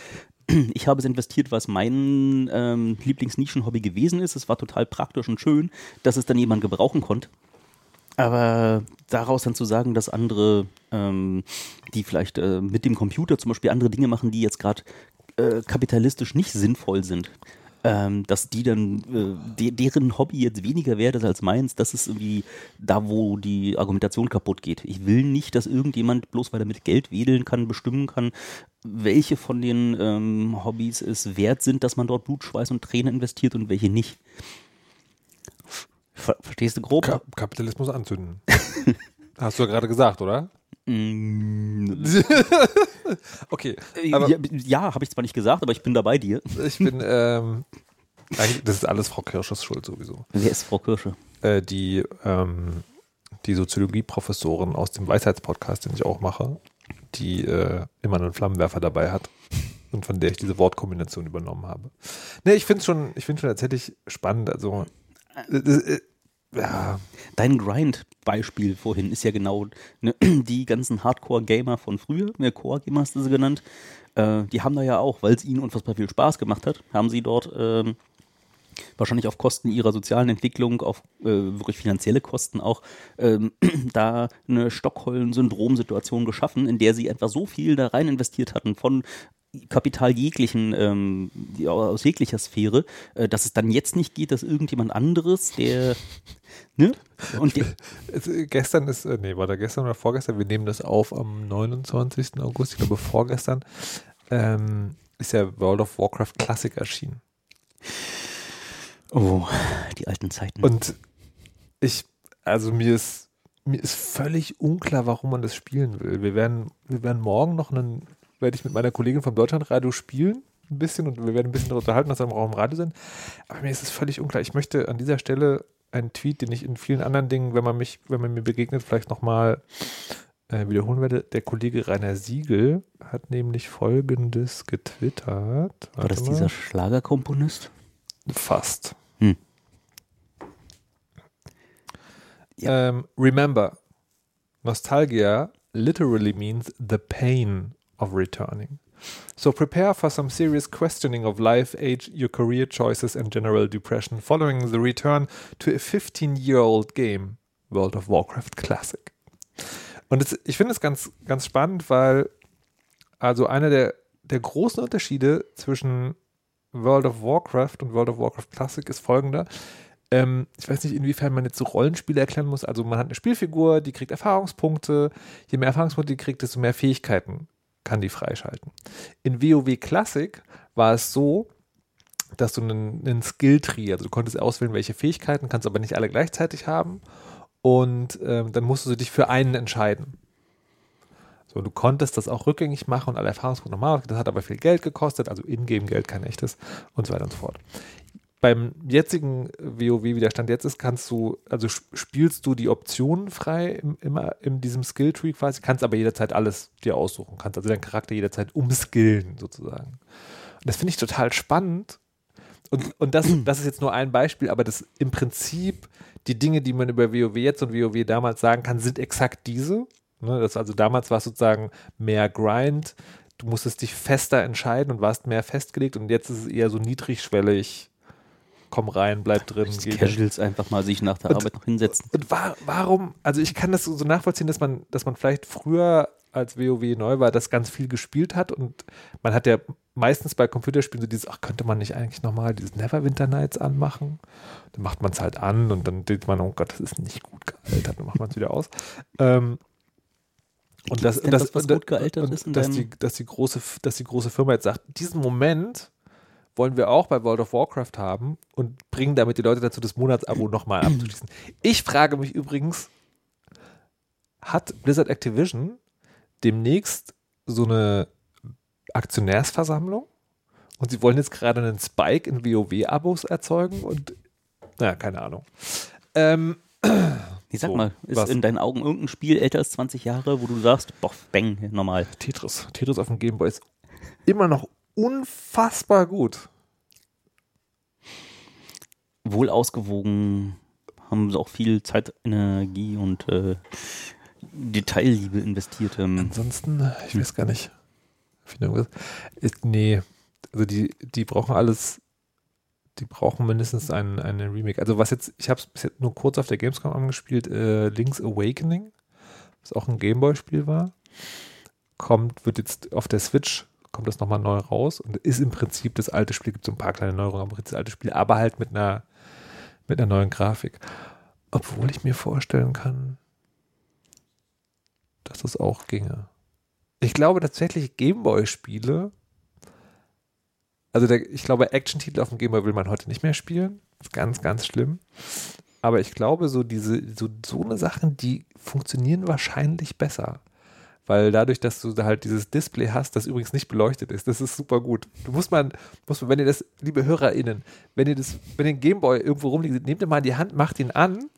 Speaker 2: ich habe es investiert, was mein ähm, Lieblingsnischenhobby gewesen ist. Es war total praktisch und schön, dass es dann jemand gebrauchen konnte. Aber daraus dann zu sagen, dass andere, ähm, die vielleicht äh, mit dem Computer zum Beispiel andere Dinge machen, die jetzt gerade äh, kapitalistisch nicht sinnvoll sind, ähm, dass die dann, äh, de deren Hobby jetzt weniger wert ist als meins, das ist irgendwie da, wo die Argumentation kaputt geht. Ich will nicht, dass irgendjemand, bloß weil er mit Geld wedeln kann, bestimmen kann, welche von den ähm, Hobbys es wert sind, dass man dort Blut, Schweiß und Tränen investiert und welche nicht. Ver verstehst du grob?
Speaker 1: Ka Kapitalismus anzünden. Hast du ja gerade gesagt, oder?
Speaker 2: Mm,
Speaker 1: Okay, aber
Speaker 2: ja, ja habe ich zwar nicht gesagt, aber ich bin da bei dir.
Speaker 1: ich bin, ähm, das ist alles Frau Kirsches Schuld sowieso.
Speaker 2: Wer ist Frau Kirsche?
Speaker 1: Äh, die, ähm, die Soziologie-Professorin aus dem Weisheitspodcast, den ich auch mache, die äh, immer einen Flammenwerfer dabei hat und von der ich diese Wortkombination übernommen habe. Ne, ich finde es schon, ich finde schon tatsächlich spannend. Also, äh, äh, ja,
Speaker 2: Dein Grind-Beispiel vorhin ist ja genau ne, die ganzen Hardcore-Gamer von früher, ne, Core-Gamer hast du sie genannt, äh, die haben da ja auch, weil es ihnen unfassbar viel Spaß gemacht hat, haben sie dort ähm, wahrscheinlich auf Kosten ihrer sozialen Entwicklung, auf äh, wirklich finanzielle Kosten auch, ähm, da eine Stockholm-Syndrom-Situation geschaffen, in der sie einfach so viel da rein investiert hatten von Kapital jeglichen, ähm, aus jeglicher Sphäre, äh, dass es dann jetzt nicht geht, dass irgendjemand anderes, der, ne? Und der,
Speaker 1: es, äh, gestern ist, äh, nee, war da gestern oder vorgestern, wir nehmen das auf am 29. August, ich glaube vorgestern, ähm, ist ja World of Warcraft Classic erschienen.
Speaker 2: Oh, die alten Zeiten.
Speaker 1: Und ich, also mir ist, mir ist völlig unklar, warum man das spielen will. Wir werden, wir werden morgen noch einen, werde ich mit meiner Kollegin vom Deutschlandradio spielen, ein bisschen, und wir werden ein bisschen darüber unterhalten, was wir auch im Radio sind. Aber mir ist es völlig unklar. Ich möchte an dieser Stelle einen Tweet, den ich in vielen anderen Dingen, wenn man mich, wenn man mir begegnet, vielleicht nochmal äh, wiederholen werde. Der Kollege Rainer Siegel hat nämlich folgendes getwittert.
Speaker 2: War
Speaker 1: Warte
Speaker 2: das
Speaker 1: mal.
Speaker 2: dieser Schlagerkomponist?
Speaker 1: Fast.
Speaker 2: Hm.
Speaker 1: Um, remember, nostalgia literally means the pain of returning. So prepare for some serious questioning of life, age, your career choices, and general depression following the return to a 15 year old game, World of Warcraft Classic. Und es, ich finde es ganz, ganz spannend, weil also einer der, der großen Unterschiede zwischen World of Warcraft und World of Warcraft Classic ist folgender. Ähm, ich weiß nicht, inwiefern man jetzt so Rollenspiele erklären muss. Also man hat eine Spielfigur, die kriegt Erfahrungspunkte. Je mehr Erfahrungspunkte die kriegt, desto mehr Fähigkeiten kann die freischalten. In WoW Classic war es so, dass du einen, einen Skill-Tree, also du konntest auswählen, welche Fähigkeiten, kannst aber nicht alle gleichzeitig haben. Und ähm, dann musstest du dich für einen entscheiden. So, du konntest das auch rückgängig machen und alle Erfahrungspunkte nochmal. Das hat aber viel Geld gekostet, also Ingame-Geld, kein echtes und so weiter und so fort. Beim jetzigen WoW, wie der Stand jetzt ist, kannst du, also sp- spielst du die Optionen frei im, immer in diesem Skill-Tree quasi, kannst aber jederzeit alles dir aussuchen, kannst also deinen Charakter jederzeit umskillen sozusagen. Und das finde ich total spannend. Und, und das, das ist jetzt nur ein Beispiel, aber das im Prinzip die Dinge, die man über WoW jetzt und WoW damals sagen kann, sind exakt diese. Ne, das, also damals war es sozusagen mehr Grind, du musstest dich fester entscheiden und warst mehr festgelegt und jetzt ist es eher so niedrigschwellig, komm rein, bleib drin.
Speaker 2: Casuals einfach mal sich nach der
Speaker 1: Und-
Speaker 2: Arbeit noch hinsetzen.
Speaker 1: und wa warum, also ich kann das so nachvollziehen, dass man, dass man vielleicht früher, als WoW neu war, das ganz viel gespielt hat und man hat ja meistens bei Computerspielen so dieses, ach, könnte man nicht eigentlich nochmal dieses Neverwinter Nights anmachen? Dann macht man es halt an und dann denkt man, oh Gott, das ist nicht gut gealtert, dann macht man es wieder aus. Ähm, und das, das,
Speaker 2: was, was
Speaker 1: und-
Speaker 2: gut gealtert
Speaker 1: und
Speaker 2: ist
Speaker 1: dass, die, dass, die große, dass die große Firma jetzt sagt, diesen Moment wollen wir auch bei World of Warcraft haben und bringen damit die Leute dazu, das Monatsabo nochmal abzuschließen. Ich frage mich übrigens, hat Blizzard Activision demnächst so eine Aktionärsversammlung und sie wollen jetzt gerade einen Spike in WoW-Abos erzeugen und naja, keine Ahnung. Ähm,
Speaker 2: Ich sag
Speaker 1: So,
Speaker 2: mal, ist
Speaker 1: was?
Speaker 2: in deinen Augen irgendein Spiel älter als 20 Jahre, wo du sagst, boah, bang, normal.
Speaker 1: Tetris. Tetris auf dem Gameboy ist immer noch unfassbar gut.
Speaker 2: Wohl ausgewogen, haben sie auch viel Zeit, Energie und äh, Detailliebe investiert. Ähm,
Speaker 1: Ansonsten, ich weiß gar nicht. Ist, nee, also die, die brauchen alles, die brauchen mindestens einen, einen Remake. Also was jetzt, ich habe es bis jetzt nur kurz auf der Gamescom angespielt, äh, Link's Awakening, was auch ein Gameboy-Spiel war, kommt, wird jetzt auf der Switch, kommt das nochmal neu raus und ist im Prinzip das alte Spiel, gibt so ein paar kleine Neuerungen, aber das alte Spiel, aber halt mit einer, mit einer neuen Grafik. Obwohl ich mir vorstellen kann, dass das auch ginge. Ich glaube tatsächlich Gameboy-Spiele, also der, ich glaube Action-Titel auf dem Gameboy will man heute nicht mehr spielen. Ist ganz, ganz schlimm. Aber ich glaube, so diese, so, so eine Sachen, die funktionieren wahrscheinlich besser. Weil dadurch, dass du da halt dieses Display hast, das übrigens nicht beleuchtet ist, das ist super gut. Du musst mal, musst mal, wenn ihr das, liebe HörerInnen, wenn ihr das, wenn ihr den Gameboy irgendwo rumliegt, nehmt ihr mal in die Hand, macht ihn an.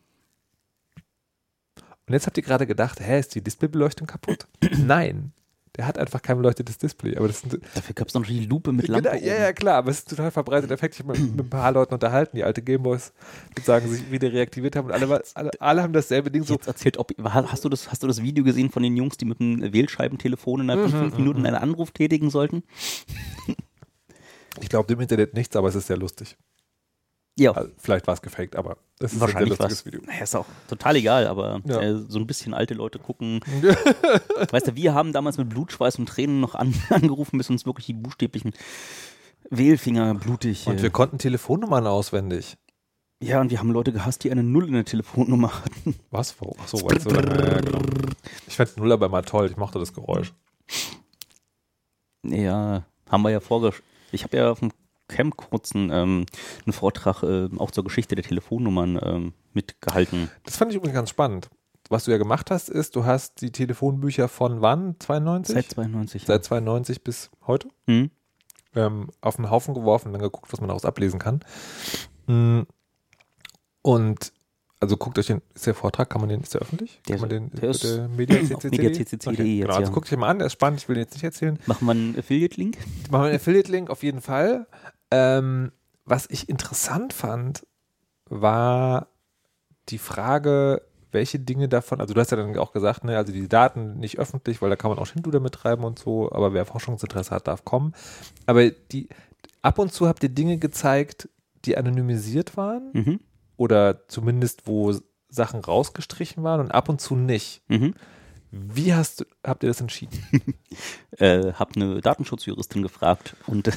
Speaker 1: Und jetzt habt ihr gerade gedacht, hä, ist die Displaybeleuchtung kaputt? Nein. Der hat einfach kein beleuchtetes Display. Aber das sind,
Speaker 2: dafür gab es noch die Lupe mit Lampe.
Speaker 1: Genau, ja, ja, klar, aber es ist ein total verbreiteter Effekt. Ich habe mit ein paar Leuten unterhalten, die alte Gameboys sozusagen sich wieder reaktiviert haben und alle, alle, alle haben dasselbe Ding so.
Speaker 2: Jetzt erzählt, ob, hast, du das, hast du das Video gesehen von den Jungs, die mit dem Wählscheibentelefon innerhalb von fünf Minuten einen Anruf tätigen sollten?
Speaker 1: Ich glaube dem Internet nichts, aber es ist sehr lustig.
Speaker 2: Ja,
Speaker 1: Also, vielleicht war es gefaked, aber es ist
Speaker 2: wahrscheinlich
Speaker 1: ein sehr lustiges Video.
Speaker 2: Naja, ist auch total egal, aber
Speaker 1: Ja.
Speaker 2: äh, so ein bisschen alte Leute gucken. weißt du, wir haben damals mit Blutschweiß und Tränen noch an, angerufen, bis uns wirklich die buchstäblichen Wählfinger blutig.
Speaker 1: Und
Speaker 2: äh,
Speaker 1: wir konnten Telefonnummern auswendig.
Speaker 2: ja, und wir haben Leute gehasst, die eine Null in der Telefonnummer hatten.
Speaker 1: Was? Ach so, so lange. Ja, genau. Ich fand Null aber mal toll. Ich mochte das Geräusch.
Speaker 2: Ja, haben wir ja vorgesch... Ich habe ja auf dem Camp kurzen ähm, einen Vortrag äh, auch zur Geschichte der Telefonnummern ähm, mitgehalten.
Speaker 1: Das fand ich übrigens ganz spannend. Was du ja gemacht hast, ist, du hast die Telefonbücher von wann? 92?
Speaker 2: Seit 92.
Speaker 1: Seit 92 bis heute
Speaker 2: Hm?
Speaker 1: ähm, auf den Haufen geworfen und dann geguckt, was man daraus ablesen kann. Mm. Und also guckt euch den, ist der Vortrag, kann man den, ist der öffentlich?
Speaker 2: Der
Speaker 1: kann man den
Speaker 2: ist- der ist
Speaker 1: der
Speaker 2: mediaccc.de
Speaker 1: okay,
Speaker 2: jetzt,
Speaker 1: Genau, also
Speaker 2: ja.
Speaker 1: guckt euch mal an, der ist spannend, ich will den jetzt nicht erzählen.
Speaker 2: Machen wir einen Affiliate-Link?
Speaker 1: Machen wir einen Affiliate-Link auf jeden Fall. Ähm, was ich interessant fand, war die Frage, welche Dinge davon, also du hast ja dann auch gesagt, ne, also die Daten nicht öffentlich, weil da kann man auch Schindluder mittreiben und so, aber wer Forschungsinteresse hat, darf kommen. Aber die, ab und zu habt ihr Dinge gezeigt, die anonymisiert waren
Speaker 2: Mhm.
Speaker 1: oder zumindest wo Sachen rausgestrichen waren und ab und zu nicht.
Speaker 2: Mhm.
Speaker 1: Wie hast habt ihr das entschieden?
Speaker 2: äh, habe eine Datenschutzjuristin gefragt und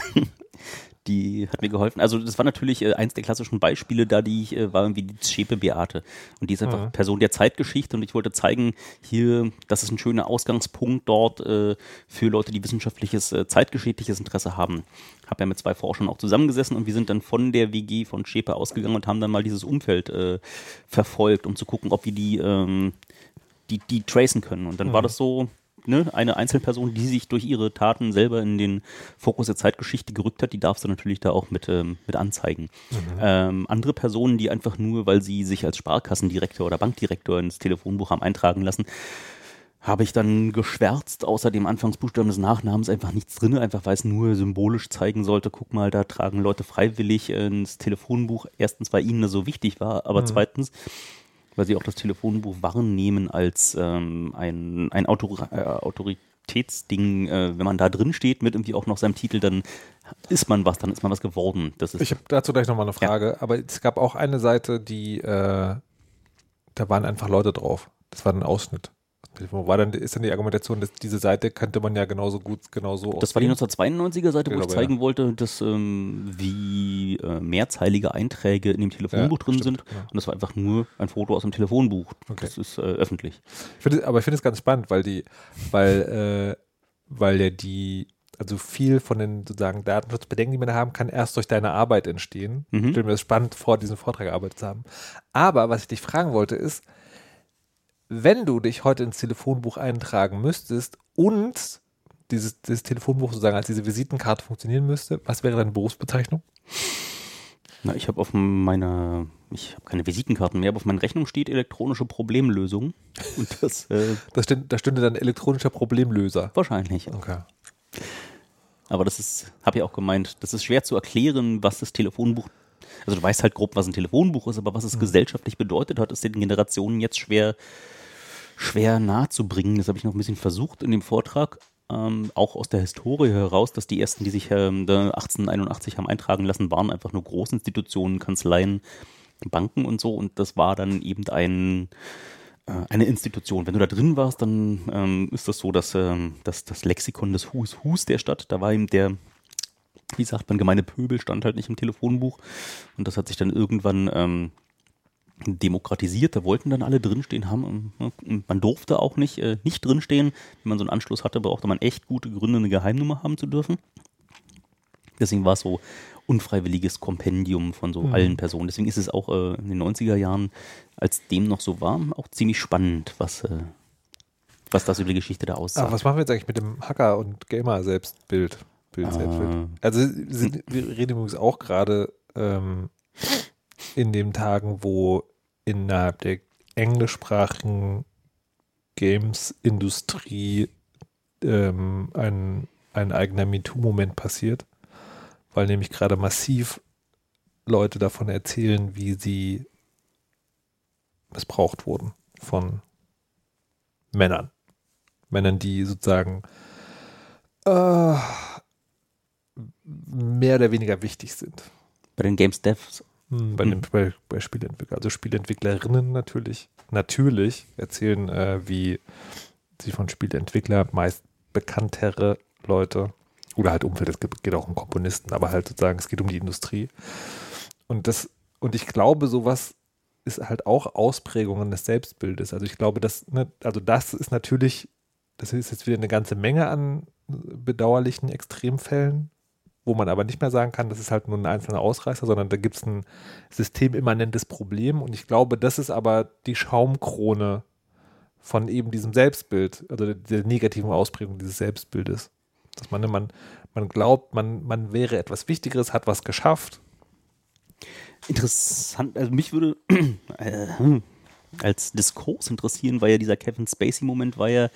Speaker 2: die hat mir geholfen. Also das war natürlich äh, eins der klassischen Beispiele, da die ich, äh, war irgendwie die Schäpe Beate. Und die ist einfach
Speaker 1: Mhm.
Speaker 2: Person der Zeitgeschichte und ich wollte zeigen, hier, das ist ein schöner Ausgangspunkt dort äh, für Leute, die wissenschaftliches, äh, zeitgeschichtliches Interesse haben. Habe ja mit zwei Forschern auch zusammengesessen und wir sind dann von der WG von Schäpe ausgegangen und haben dann mal dieses Umfeld äh, verfolgt, um zu gucken, ob wir die, ähm, die, die tracen können. Und dann war das so, ne, eine Einzelperson, die sich durch ihre Taten selber in den Fokus der Zeitgeschichte gerückt hat, die darfst du natürlich da auch mit, ähm, mit anzeigen. Ähm, andere Personen, die einfach nur, weil sie sich als Sparkassendirektor oder Bankdirektor ins Telefonbuch haben eintragen lassen, habe ich dann geschwärzt, außer dem Anfangsbuchstaben des Nachnamens einfach nichts drin, einfach weil es nur symbolisch zeigen sollte, guck mal, da tragen Leute freiwillig äh, ins Telefonbuch. Erstens, weil ihnen das so wichtig war, aber zweitens, weil sie auch das Telefonbuch wahrnehmen als ähm, ein, ein Autor äh, Autoritätsding. Äh, wenn man da drin steht mit irgendwie auch noch seinem Titel, dann ist man was, dann ist man was geworden. Das ist
Speaker 1: Ich habe dazu gleich nochmal eine Frage, aber es gab auch eine Seite, die, äh, da waren einfach Leute drauf. Das war ein Ausschnitt. Wo war dann, ist dann die Argumentation, dass diese Seite könnte man ja genauso gut, genauso
Speaker 2: Das war die
Speaker 1: aussehen?
Speaker 2: 1992er Seite, wo
Speaker 1: Ich
Speaker 2: ich
Speaker 1: glaube,
Speaker 2: zeigen wollte, dass ähm, wie äh, mehrzeilige Einträge in dem Telefonbuch
Speaker 1: Ja,
Speaker 2: drin
Speaker 1: stimmt,
Speaker 2: sind.
Speaker 1: genau.
Speaker 2: Und das war einfach nur ein Foto aus dem Telefonbuch.
Speaker 1: Okay.
Speaker 2: Das ist äh, öffentlich.
Speaker 1: Ich finde, aber ich finde es ganz spannend, weil die, weil, äh, weil ja die, also viel von den sozusagen Datenschutzbedenken, die man da haben kann, erst durch deine Arbeit entstehen.
Speaker 2: Mhm.
Speaker 1: Ich stelle mir das spannend vor, diesen Vortrag gearbeitet zu haben. Aber was ich dich fragen wollte, ist, wenn du dich heute ins Telefonbuch eintragen müsstest und dieses, dieses Telefonbuch sozusagen als diese Visitenkarte funktionieren müsste, was wäre deine Berufsbezeichnung?
Speaker 2: Na, ich habe auf meiner, ich habe keine Visitenkarten mehr, aber auf meiner Rechnung steht elektronische Problemlösung. Und das äh,
Speaker 1: Da, stünde, da stünde dann elektronischer Problemlöser.
Speaker 2: wahrscheinlich.
Speaker 1: Okay.
Speaker 2: Aber das ist, habe ich auch gemeint, das ist schwer zu erklären, was das Telefonbuch, also du weißt halt grob, was ein Telefonbuch ist, aber was es gesellschaftlich bedeutet hat, ist den Generationen jetzt schwer, schwer nahezubringen. Das habe ich noch ein bisschen versucht in dem Vortrag, ähm, auch aus der Historie heraus, dass die ersten, die sich ähm, da 1881 haben eintragen lassen, waren einfach nur Großinstitutionen, Kanzleien, Banken und so und das war dann eben ein äh, eine Institution. Wenn du da drin warst, dann ähm, ist das so, dass, ähm, dass das Lexikon des Hus Hus der Stadt, da war eben der, wie sagt man, gemeine Pöbel stand halt nicht im Telefonbuch und das hat sich dann irgendwann ähm, demokratisiert, da wollten dann alle drinstehen haben und, und man durfte auch nicht, äh, nicht drinstehen. Wenn man so einen Anschluss hatte, brauchte man echt gute Gründe, eine Geheimnummer haben zu dürfen. Deswegen war es so unfreiwilliges Kompendium von so allen Personen. Deswegen ist es auch äh, in den 90er Jahren, als dem noch so war, auch ziemlich spannend, was, äh, was das über die Geschichte da aussagt.
Speaker 1: Aber was machen wir jetzt eigentlich mit dem Hacker- und Gamer-Selbstbild? Bild,
Speaker 2: Ah.
Speaker 1: Also sind, wir reden übrigens auch gerade ähm, in den Tagen, wo innerhalb der englischsprachigen Games-Industrie ähm, ein, ein eigener MeToo-Moment passiert, weil nämlich gerade massiv Leute davon erzählen, wie sie missbraucht wurden von Männern. Männern, die sozusagen äh, mehr oder weniger wichtig sind.
Speaker 2: Bei den Games Devs.
Speaker 1: Hm, Bei, den, bei, bei Spieleentwicklern, also Spieleentwicklerinnen natürlich, natürlich erzählen, äh, wie sie von Spieleentwicklern meist bekanntere Leute oder halt Umfeld, es geht auch um Komponisten, aber halt sozusagen, es geht um die Industrie. Und das, und ich glaube, sowas ist halt auch Ausprägungen des Selbstbildes. Also ich glaube, das, ne, also das ist natürlich, das ist jetzt wieder eine ganze Menge an bedauerlichen Extremfällen, wo man aber nicht mehr sagen kann, das ist halt nur ein einzelner Ausreißer, sondern da gibt es ein systemimmanentes Problem. Und ich glaube, das ist aber die Schaumkrone von eben diesem Selbstbild, also der, negativen Ausprägung dieses Selbstbildes. Dass man, man, man glaubt, man, man wäre etwas Wichtigeres, hat was geschafft.
Speaker 2: Interessant, also mich würde äh, als Diskurs interessieren, weil ja dieser Kevin Spacey-Moment war ja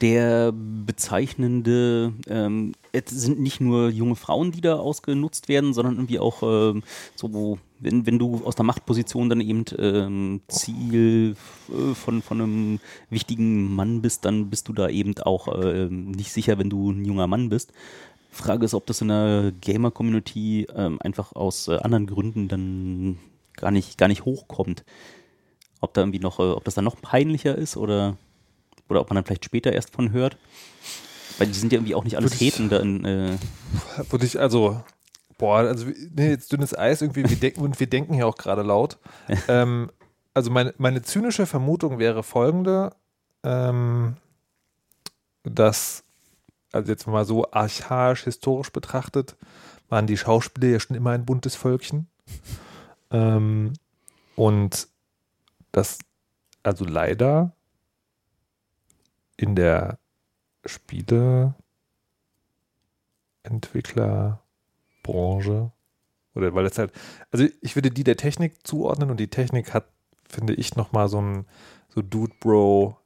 Speaker 2: der bezeichnende, ähm, es sind nicht nur junge Frauen, die da ausgenutzt werden, sondern irgendwie auch ähm, so, wenn, wenn du aus der Machtposition dann eben ähm, Ziel äh, von, von einem wichtigen Mann bist, dann bist du da eben auch äh, nicht sicher, wenn du ein junger Mann bist. Frage ist, ob das in der Gamer-Community ähm, einfach aus äh, anderen Gründen dann gar nicht, gar nicht hochkommt. Ob da irgendwie noch, äh, ob das dann noch peinlicher ist oder, oder ob man dann vielleicht später erst von hört. Weil die sind ja irgendwie auch nicht
Speaker 1: ich-
Speaker 2: Heten da in, äh,
Speaker 1: Würde ich, also, boah, also, nee, jetzt dünnes Eis irgendwie, wir denken, und wir denken ja auch gerade laut. ähm, also, meine, meine zynische Vermutung wäre folgende, ähm, dass, also jetzt mal so archaisch, historisch betrachtet, waren die Schauspieler ja schon immer ein buntes Völkchen. Ähm, und das, also leider in der Spiele Entwicklerbranche oder weil das halt, also ich würde die der Technik zuordnen und die Technik hat, finde ich, nochmal so ein so Dude Bro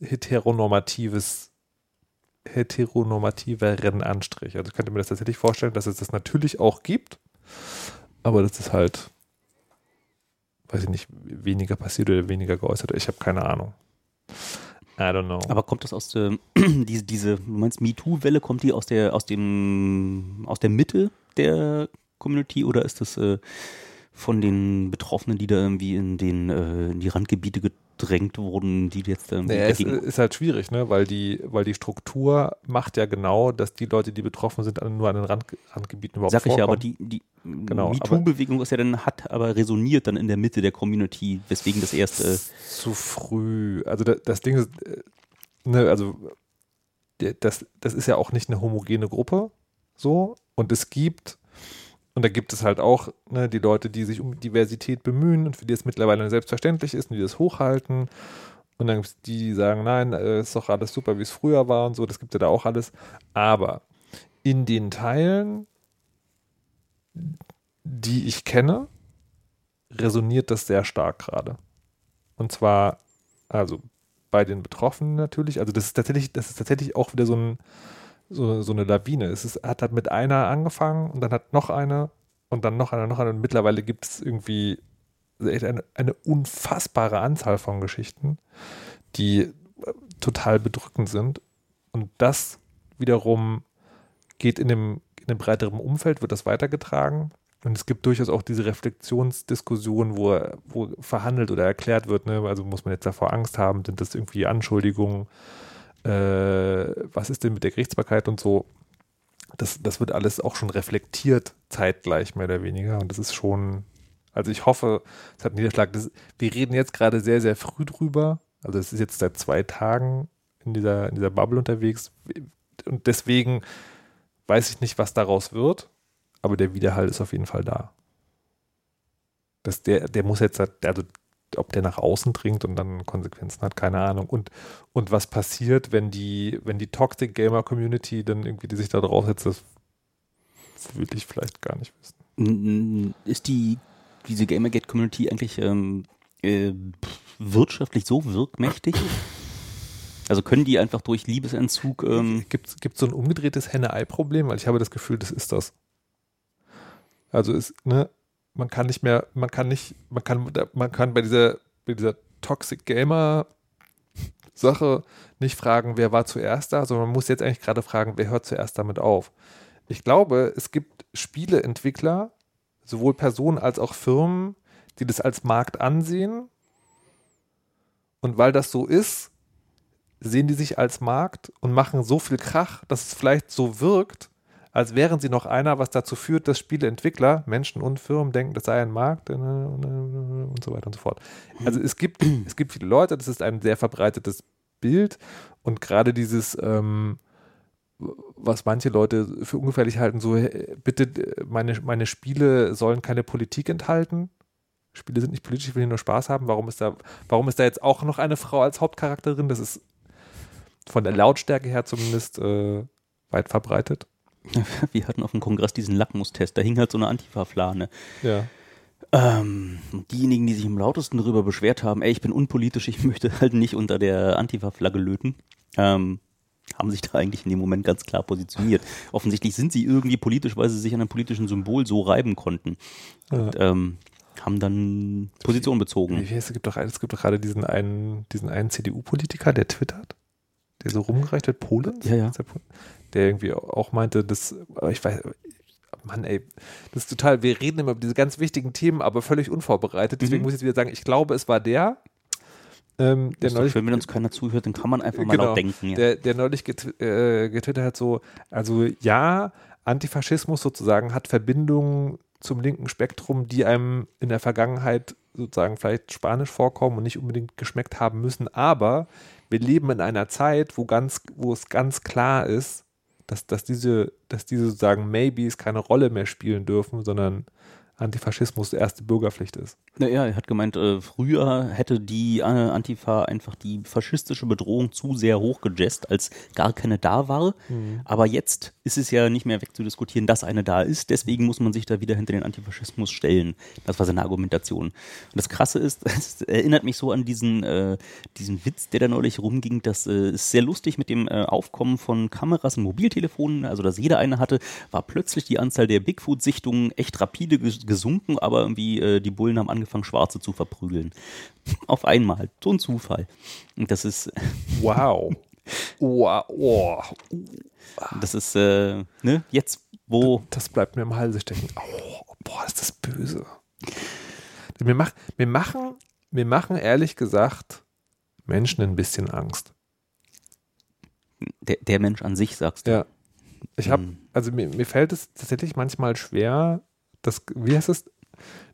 Speaker 1: heteronormatives heteronormativeren Anstrich. Also ich könnte mir das tatsächlich vorstellen, dass es das natürlich auch gibt, aber das ist halt, weiß ich nicht, weniger passiert oder weniger geäußert. Ich habe keine Ahnung. I don't know.
Speaker 2: Aber kommt das aus der, diese, diese, du meinst MeToo-Welle, kommt die aus der, aus dem, aus der Mitte der Community oder ist das äh, von den Betroffenen, die da irgendwie in den, äh, in die Randgebiete gedrängt wurden, die jetzt irgendwie
Speaker 1: Naja, es ist halt schwierig, ne? weil, die, weil die Struktur macht ja genau, dass die Leute, die betroffen sind, nur an den Rand, Randgebieten überhaupt
Speaker 2: Sag ich ja, aber
Speaker 1: vorkommen.
Speaker 2: die, die
Speaker 1: Genau,
Speaker 2: MeToo-Bewegung ist ja dann, hat aber resoniert dann in der Mitte der Community, weswegen das erste,
Speaker 1: zu früh. Also da, das Ding ist, äh, ne, also das, das ist ja auch nicht eine homogene Gruppe so und es gibt und da gibt es halt auch ne, die Leute, die sich um Diversität bemühen und für die es mittlerweile selbstverständlich ist und die das hochhalten und dann gibt es die, die sagen, nein, äh, ist doch alles super, wie es früher war und so, das gibt ja da auch alles, aber in den Teilen, die ich kenne, resoniert das sehr stark gerade. Und zwar, also bei den Betroffenen natürlich. Also das ist tatsächlich, das ist tatsächlich auch wieder so, ein, so, so eine Lawine. Es ist, hat halt mit einer angefangen und dann hat noch eine und dann noch eine, noch eine. Und mittlerweile gibt es irgendwie eine, eine unfassbare Anzahl von Geschichten, die äh, total bedrückend sind. Und das wiederum geht in dem, in dem breiteren Umfeld, wird das weitergetragen. Und es gibt durchaus auch diese Reflexionsdiskussion, wo, wo verhandelt oder erklärt wird, ne? also muss man jetzt davor Angst haben, sind das irgendwie Anschuldigungen, äh, was ist denn mit der Gerichtsbarkeit und so. Das, das wird alles auch schon reflektiert, zeitgleich mehr oder weniger. Und das ist schon, also ich hoffe, es hat einen Niederschlag. Das, wir reden jetzt gerade sehr, sehr früh drüber. Also es ist jetzt seit zwei Tagen in dieser, in dieser Bubble unterwegs. Und deswegen weiß ich nicht, was daraus wird aber der Widerhall ist auf jeden Fall da. Das, der, der muss jetzt, also ob der nach außen dringt und dann Konsequenzen hat, keine Ahnung. Und, und was passiert, wenn die, wenn die Toxic Gamer Community dann irgendwie, die sich da draufsetzt, das will ich vielleicht gar nicht wissen.
Speaker 2: Ist die, diese Gamergate-Community eigentlich ähm, äh, wirtschaftlich so wirkmächtig? Also können die einfach durch Liebesentzug, ähm,
Speaker 1: Gibt es so ein umgedrehtes Henne-Ei-Problem? Weil ich habe das Gefühl, das ist das. Also ist, ne, man kann nicht mehr, man kann nicht, man kann, man kann bei dieser, bei dieser Toxic Gamer Sache nicht fragen, wer war zuerst da, sondern man muss jetzt eigentlich gerade fragen, wer hört zuerst damit auf. Ich glaube, es gibt Spieleentwickler, sowohl Personen als auch Firmen, die das als Markt ansehen. Und weil das so ist, sehen die sich als Markt und machen so viel Krach, dass es vielleicht so wirkt, als wären sie noch einer, was dazu führt, dass Spieleentwickler, Menschen und Firmen denken, das sei ein Markt äh, und so weiter und so fort. Also es gibt, es gibt viele Leute, das ist ein sehr verbreitetes Bild und gerade dieses, ähm, was manche Leute für ungefährlich halten, so äh, bitte, äh, meine, meine Spiele sollen keine Politik enthalten. Spiele sind nicht politisch, ich will hier nur Spaß haben. Warum ist da, warum ist da jetzt auch noch eine Frau als Hauptcharakterin? Das ist von der Lautstärke her zumindest äh, weit verbreitet.
Speaker 2: Wir hatten auf dem Kongress diesen Lackmustest, da hing halt so eine Antifa-Flane.
Speaker 1: Ja.
Speaker 2: Ähm, diejenigen, die sich am lautesten darüber beschwert haben, ey, ich bin unpolitisch, ich möchte halt nicht unter der Antifa-Flagge löten, ähm, haben sich da eigentlich in dem Moment ganz klar positioniert. Offensichtlich sind sie irgendwie politisch, weil sie sich an einem politischen Symbol so reiben konnten. Und, ähm, haben dann Position bezogen.
Speaker 1: Es gibt doch es gibt doch gerade diesen einen, diesen einen CDU-Politiker, der twittert, der so rumgereicht wird, Polens?
Speaker 2: Ja, ja.
Speaker 1: Der, irgendwie auch meinte, dass, aber ich weiß, Mann, ey, das ist total, wir reden immer über diese ganz wichtigen Themen, aber völlich unvorbereitet. Deswegen
Speaker 2: Mhm.
Speaker 1: muss ich jetzt wieder sagen, ich glaube, es war der, ähm, der neulich
Speaker 2: schön, wenn uns keiner zuhört, dann kann man einfach mal
Speaker 1: Genau.
Speaker 2: laut denken. Ja.
Speaker 1: der, der neulich get, äh, getwittert hat, so, also ja, Antifaschismus sozusagen hat Verbindungen zum linken Spektrum, die einem in der Vergangenheit sozusagen vielleicht spanisch vorkommen und nicht unbedingt geschmeckt haben müssen, aber wir leben in einer Zeit, wo ganz, wo es ganz klar ist, dass, dass diese, dass diese sozusagen Maybes keine Rolle mehr spielen dürfen, sondern Antifaschismus erste Bürgerpflicht ist.
Speaker 2: Naja, er hat gemeint, äh, früher hätte die äh, Antifa einfach die faschistische Bedrohung zu sehr hochgejazzt, als gar keine da war. Aber jetzt ist es ja nicht mehr wegzudiskutieren, dass eine da ist. Deswegen muss man sich da wieder hinter den Antifaschismus stellen. Das war seine Argumentation. Und das Krasse ist, es erinnert mich so an diesen, äh, diesen Witz, der da neulich rumging. Das äh, ist sehr lustig mit dem äh, Aufkommen von Kameras und Mobiltelefonen, also dass jeder eine hatte, war plötzlich die Anzahl der Bigfoot-Sichtungen echt rapide ges gesunken, aber irgendwie äh, die Bullen haben angefangen, Schwarze zu verprügeln. Auf einmal. So ein Zufall. Und das ist,
Speaker 1: Wow. wow. Oh,
Speaker 2: das ist, äh, ne, jetzt, wo,
Speaker 1: das bleibt mir im Halse stecken. Oh, boah, ist das böse. Mir, mach, mir, machen, mir machen ehrlich gesagt Menschen ein bisschen Angst.
Speaker 2: der, der Mensch an sich, sagst du.
Speaker 1: Ja. Ich habe,
Speaker 2: Hm.
Speaker 1: also mir, mir fällt es tatsächlich manchmal schwer, das, wie heißt es,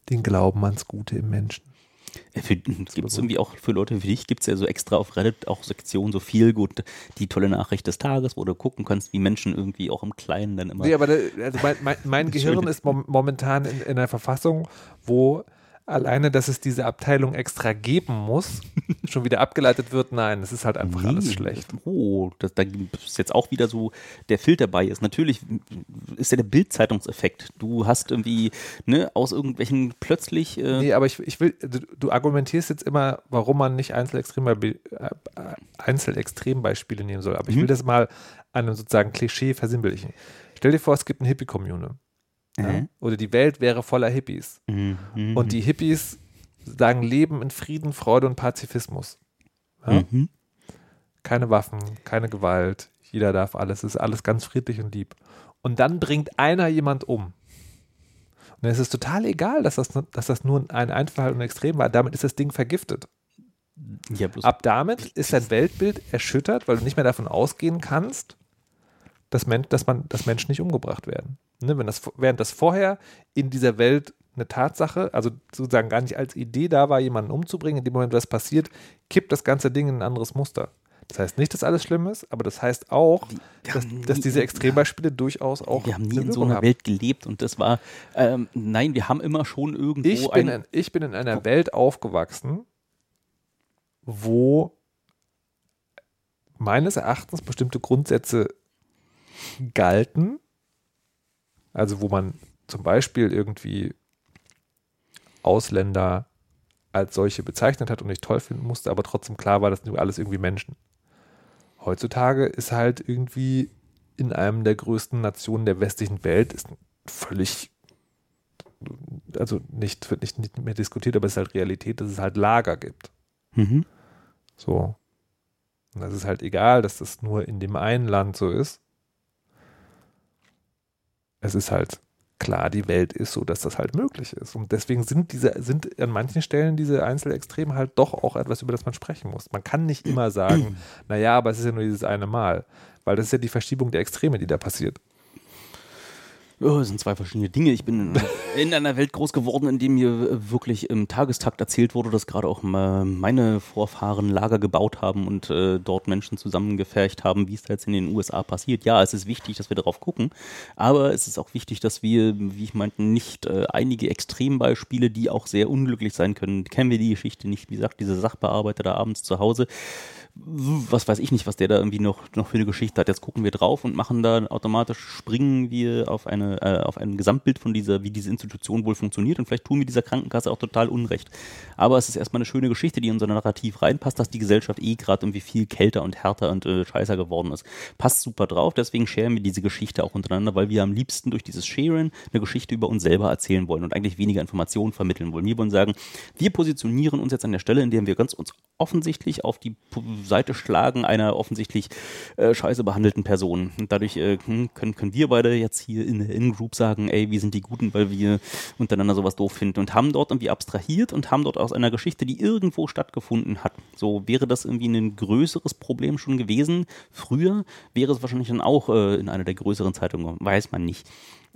Speaker 1: den Glauben ans Gute im Menschen.
Speaker 2: Äh, gibt es irgendwie auch für Leute wie dich, gibt es ja so extra auf Reddit auch Sektionen, so viel gut, die tolle Nachricht des Tages, wo du gucken kannst, wie Menschen irgendwie auch im Kleinen dann immer.
Speaker 1: Nee, aber der, also mein, mein, mein Gehirn ist mom momentan in, in einer Verfassung, wo alleine, dass es diese Abteilung extra geben muss, schon wieder abgeleitet wird. Nein, es ist halt einfach alles
Speaker 2: Nee.
Speaker 1: schlecht.
Speaker 2: Oh, das, da ist jetzt auch wieder so der Filter bei ist. Natürlich ist ja der Bildzeitungseffekt. Du hast irgendwie ne, aus irgendwelchen plötzlich äh,
Speaker 1: Nee, aber ich, ich will, du, du argumentierst jetzt immer, warum man nicht äh, Einzelextrembeispiele nehmen soll. Aber ich will das mal an einem sozusagen Klischee versinnbildlichen. Stell dir vor, es gibt eine Hippie-Kommune. Ja?
Speaker 2: äh,
Speaker 1: Oder die Welt wäre voller Hippies.
Speaker 2: mhm,
Speaker 1: Und die Hippies sagen Leben in Frieden, Freude und Pazifismus. Ja?
Speaker 2: mhm.
Speaker 1: Keine Waffen, keine Gewalt, jeder darf alles, es ist alles ganz friedlich und lieb. Und dann bringt einer jemand um. Und dann ist es total egal, dass das, dass das nur ein Einfall und Extrem war. Damit ist das Ding vergiftet.
Speaker 2: ja,
Speaker 1: Ab damit ist dein Weltbild erschüttert, weil du nicht mehr davon ausgehen kannst, dass, Men dass, man, dass Menschen nicht umgebracht werden. Ne? Wenn das, während das vorher in dieser Welt eine Tatsache, also sozusagen gar nicht als Idee da war, jemanden umzubringen, in dem Moment, was passiert, kippt das ganze Ding in ein anderes Muster. Das heißt nicht, dass alles schlimm ist, aber das heißt auch, dass,
Speaker 2: haben
Speaker 1: dass
Speaker 2: nie-
Speaker 1: diese Extrembeispiele durchaus auch
Speaker 2: wir haben nie in so einer
Speaker 1: haben.
Speaker 2: Welt gelebt und das war, ähm, nein, wir haben immer schon irgendwo
Speaker 1: Ich bin,
Speaker 2: ein,
Speaker 1: in, ich bin in einer Welt aufgewachsen, wo meines Erachtens bestimmte Grundsätze galten. Also wo man zum Beispiel irgendwie Ausländer als solche bezeichnet hat und nicht toll finden musste, aber trotzdem klar war, das sind alles irgendwie Menschen. Heutzutage ist halt irgendwie in einem der größten Nationen der westlichen Welt ist völlig also nicht, wird nicht, nicht mehr diskutiert, aber es ist halt Realität, dass es halt Lager gibt.
Speaker 2: mhm.
Speaker 1: So. Und das ist halt egal, dass das nur in dem einen Land so ist. Es ist halt klar, die Welt ist so, dass das halt möglich ist. Und deswegen sind diese, sind an manchen Stellen diese Einzelextreme halt doch auch etwas, über das man sprechen muss. Man kann nicht immer sagen, naja, aber es ist ja nur dieses eine Mal. Weil das ist ja die Verschiebung der Extreme, die da passiert.
Speaker 2: Ja, das sind zwei verschiedene Dinge. Ich bin in, in einer Welt groß geworden, in dem mir äh, wirklich im Tagestakt erzählt wurde, dass gerade auch äh, meine Vorfahren Lager gebaut haben und äh, dort Menschen zusammengefercht haben, wie es da jetzt in den USA passiert. Ja, es ist wichtig, dass wir darauf gucken, aber es ist auch wichtig, dass wir, wie ich meinte, nicht äh, einige Extrembeispiele, die auch sehr unglücklich sein können, kennen wir die Geschichte nicht. Wie gesagt, dieser Sachbearbeiter da abends zu Hause, was weiß ich nicht, was der da irgendwie noch, noch für eine Geschichte hat. Jetzt gucken wir drauf und machen da automatisch, springen wir auf, eine, äh, auf ein Gesamtbild von dieser, wie diese Institution wohl funktioniert und vielleicht tun wir dieser Krankenkasse auch total Unrecht. Aber es ist erstmal eine schöne Geschichte, die in unser Narrativ reinpasst, dass die Gesellschaft eh gerade irgendwie viel kälter und härter und äh, scheißer geworden ist. Passt super drauf, deswegen sharen wir diese Geschichte auch untereinander, weil wir am liebsten durch dieses Sharen eine Geschichte über uns selber erzählen wollen und eigentlich weniger Informationen vermitteln wollen. Wir wollen sagen, wir positionieren uns jetzt an der Stelle, in der wir ganz uns offensichtlich auf die Seite schlagen einer offensichtlich äh, scheiße behandelten Person. Und dadurch äh, hm, können, können wir beide jetzt hier in der In-Group sagen, ey, wir sind die Guten, weil wir untereinander sowas doof finden und haben dort irgendwie abstrahiert und haben dort aus einer Geschichte, die irgendwo stattgefunden hat. So wäre das irgendwie ein größeres Problem schon gewesen. Früher wäre es wahrscheinlich dann auch äh, in einer der größeren Zeitungen, weiß man nicht.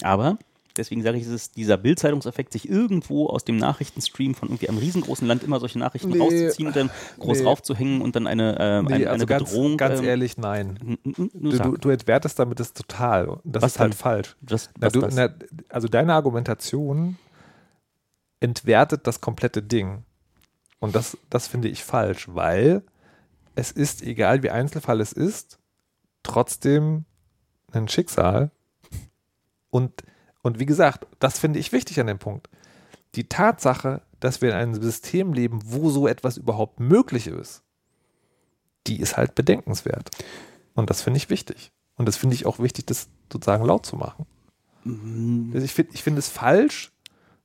Speaker 2: Aber Deswegen sage ich, es ist dieser Bildzeitungseffekt, sich irgendwo aus dem Nachrichtenstream von irgendwie einem riesengroßen Land immer solche Nachrichten
Speaker 1: Nee.
Speaker 2: rauszuziehen und dann groß
Speaker 1: Nee.
Speaker 2: raufzuhängen und dann eine, ähm,
Speaker 1: Nee,
Speaker 2: eine,
Speaker 1: also
Speaker 2: eine
Speaker 1: ganz,
Speaker 2: Bedrohung.
Speaker 1: ganz
Speaker 2: ähm,
Speaker 1: ehrlich, nein. Du, du, du entwertest damit das total. Das
Speaker 2: Was
Speaker 1: ist halt
Speaker 2: denn?
Speaker 1: falsch.
Speaker 2: Das,
Speaker 1: Na, du, na, also deine Argumentation entwertet das komplette Ding. Und das, das finde ich falsch, weil es ist, egal wie Einzelfall es ist, trotzdem ein Schicksal. Und, und wie gesagt, das finde ich wichtig an dem Punkt. Die Tatsache, dass wir in einem System leben, wo so etwas überhaupt möglich ist, die ist halt bedenkenswert. Und das finde ich wichtig. Und das finde ich auch wichtig, das sozusagen laut zu machen.
Speaker 2: Mm,
Speaker 1: Also ich finde ich finde es falsch,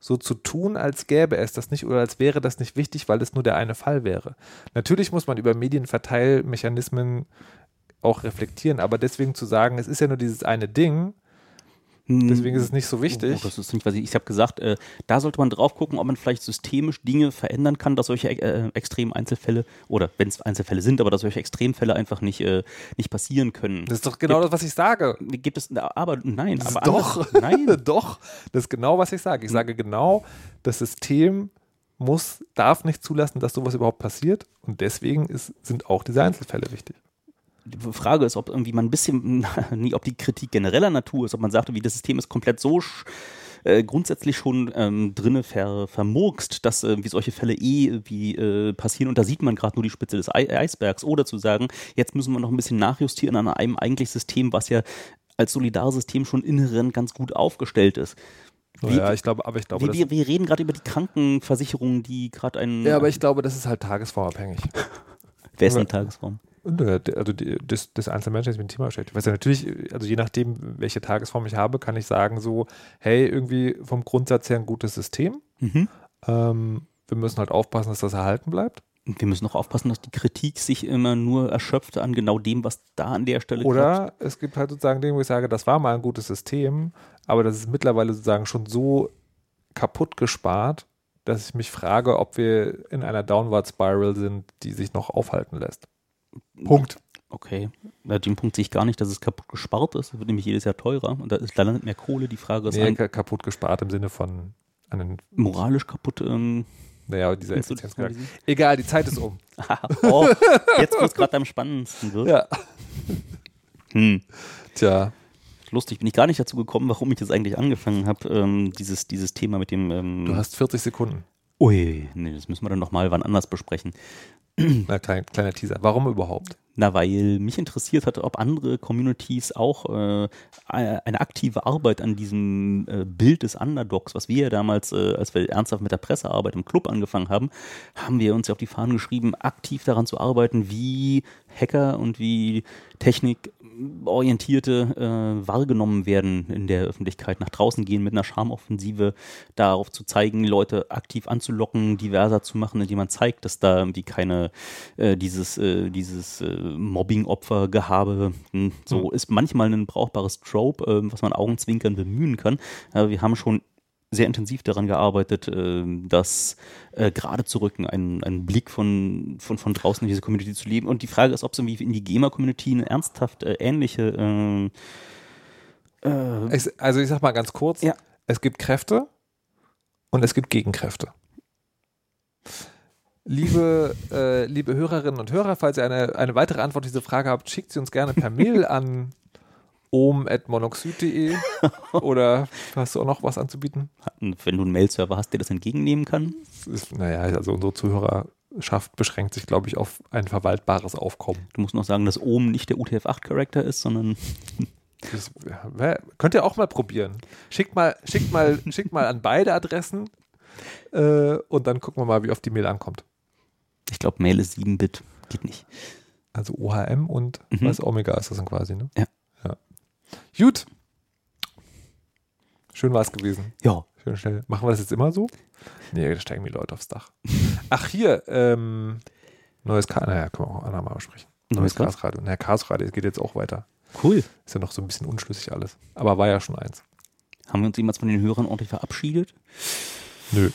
Speaker 1: so zu tun, als gäbe es das nicht oder als wäre das nicht wichtig, weil es nur der eine Fall wäre. Natürlich muss man über Medienverteilmechanismen auch reflektieren, aber deswegen zu sagen, es ist ja nur dieses eine Ding, deswegen ist es nicht so wichtig.
Speaker 2: Oh, das ist nicht, was ich, ich habe gesagt, äh, da sollte man drauf gucken, ob man vielleicht systemisch Dinge verändern kann, dass solche äh, extremen Einzelfälle oder wenn es Einzelfälle sind, aber dass solche Extremfälle einfach nicht, äh, nicht passieren können.
Speaker 1: Das ist doch genau das, was ich sage.
Speaker 2: Gibt es, aber nein, aber
Speaker 1: Doch,
Speaker 2: anders- nein,
Speaker 1: doch, das ist genau, was ich sage. Ich sage genau, das System muss, darf nicht zulassen, dass sowas überhaupt passiert und deswegen ist, sind auch diese Einzelfälle wichtig.
Speaker 2: Die Frage ist, ob irgendwie man ein bisschen, nie, ob die Kritik genereller Natur ist, ob man sagt, wie das System ist komplett so äh, grundsätzlich schon ähm, drinne ver, vermurkst, dass äh, wie solche Fälle eh wie äh, passieren und da sieht man gerade nur die Spitze des Ei Eisbergs oder zu sagen, jetzt müssen wir noch ein bisschen nachjustieren an einem eigentlich System, was ja als Solidarsystem schon inhärent ganz gut aufgestellt ist. Wie-
Speaker 1: ja, ich glaube, aber ich glaube,
Speaker 2: wir, wir, reden gerade über die Krankenversicherung, die gerade ein.
Speaker 1: ja, aber ich glaube, das ist halt tagesformabhängig.
Speaker 2: Wer ist eine Tagesform?
Speaker 1: D- Also die, des, des Einzelmenschen, der sich mit dem Thema beschäftigt. Weißt du, natürlich, also je nachdem, welche Tagesform ich habe, kann ich sagen so, hey, irgendwie vom Grundsatz her ein gutes System.
Speaker 2: Mhm.
Speaker 1: Ähm, wir müssen halt aufpassen, dass das erhalten bleibt.
Speaker 2: Und wir müssen auch aufpassen, dass die Kritik sich immer nur erschöpft an genau dem, was da an der Stelle klappt.
Speaker 1: Oder es gibt halt sozusagen Dinge, wo ich sage, das war mal ein gutes System, aber das ist mittlerweile sozusagen schon so kaputt gespart, dass ich mich frage, ob wir in einer Downward Spiral sind, die sich noch aufhalten lässt. Punkt.
Speaker 2: Okay, ja, den Punkt sehe ich gar nicht, dass es kaputt gespart ist. Es wird nämlich jedes Jahr teurer und da ist leider nicht mehr Kohle. Die Frage ist
Speaker 1: Nee, kaputt gespart im Sinne von
Speaker 2: moralisch kaputt. Ähm,
Speaker 1: naja, dieser Effizienzgedanke. Egal, die Zeit ist um.
Speaker 2: oh, jetzt, wo es gerade am spannendsten wird.
Speaker 1: ja.
Speaker 2: Hm.
Speaker 1: Tja.
Speaker 2: Lustig, bin ich gar nicht dazu gekommen, warum ich jetzt eigentlich angefangen habe, ähm, dieses, dieses Thema mit dem. Ähm,
Speaker 1: Du hast 40 Sekunden.
Speaker 2: Ui, nee, das müssen wir dann nochmal wann anders besprechen.
Speaker 1: Na, klein, kleiner Teaser. Warum überhaupt?
Speaker 2: Na, weil mich interessiert hat, ob andere Communities auch äh, eine aktive Arbeit an diesem äh, Bild des Underdogs, was wir ja damals, äh, als wir ernsthaft mit der Pressearbeit im Club angefangen haben, haben wir uns ja auf die Fahnen geschrieben, aktiv daran zu arbeiten, wie Hacker und wie technikorientierte äh, wahrgenommen werden in der Öffentlichkeit, nach draußen gehen mit einer Charmoffensive, darauf zu zeigen, Leute aktiv anzulocken, diverser zu machen, indem man zeigt, dass da irgendwie keine äh, dieses, äh, dieses äh, Mobbing-Opfer-Gehabe hm, so ist manchmal ein brauchbares Trope, äh, was man augenzwinkern bemühen kann. Aber wir haben schon sehr intensiv daran gearbeitet, äh, das äh, gerade zu rücken, einen, einen Blick von, von, von draußen in diese Community zu leben. Und die Frage ist, ob es irgendwie in die Gamer-Community eine ernsthaft äh, ähnliche äh, Äh,
Speaker 1: Ich, also ich sag mal ganz kurz,
Speaker 2: Ja.
Speaker 1: es gibt Kräfte und es gibt Gegenkräfte. Liebe, äh, liebe Hörerinnen und Hörer, falls ihr eine, eine weitere Antwort auf diese Frage habt, schickt sie uns gerne per Mail an ohm.monoxid.de oder hast du auch noch was anzubieten?
Speaker 2: wenn du einen Mail-Server hast, der das entgegennehmen kann.
Speaker 1: Ist, naja, also unsere Zuhörerschaft beschränkt sich, glaube ich, auf ein verwaltbares Aufkommen.
Speaker 2: Du musst noch sagen, dass oben nicht der UTF-8-Charakter ist, sondern
Speaker 1: Das, könnt ihr auch mal probieren. Schickt mal, schickt mal, schickt mal an beide Adressen äh, und dann gucken wir mal, wie oft die Mail ankommt.
Speaker 2: ich glaube, Mail ist 7-Bit. Geht nicht.
Speaker 1: Also OHM und
Speaker 2: Mhm.
Speaker 1: was Omega ist das dann quasi, ne?
Speaker 2: Ja.
Speaker 1: Gut. Schön war es gewesen.
Speaker 2: Ja.
Speaker 1: Schön schnell. Machen wir das jetzt immer so? Nee, da steigen die Leute aufs Dach. Ach, hier, ähm, neues Chaos, naja, können wir auch andermal besprechen.
Speaker 2: Neues was?
Speaker 1: Chaos Radio. Naja, Chaos Radio geht jetzt auch weiter.
Speaker 2: Cool.
Speaker 1: Ist ja noch so ein bisschen unschlüssig alles. Aber war ja schon eins.
Speaker 2: Haben wir uns jemals von den Hörern ordentlich verabschiedet?
Speaker 1: Nö.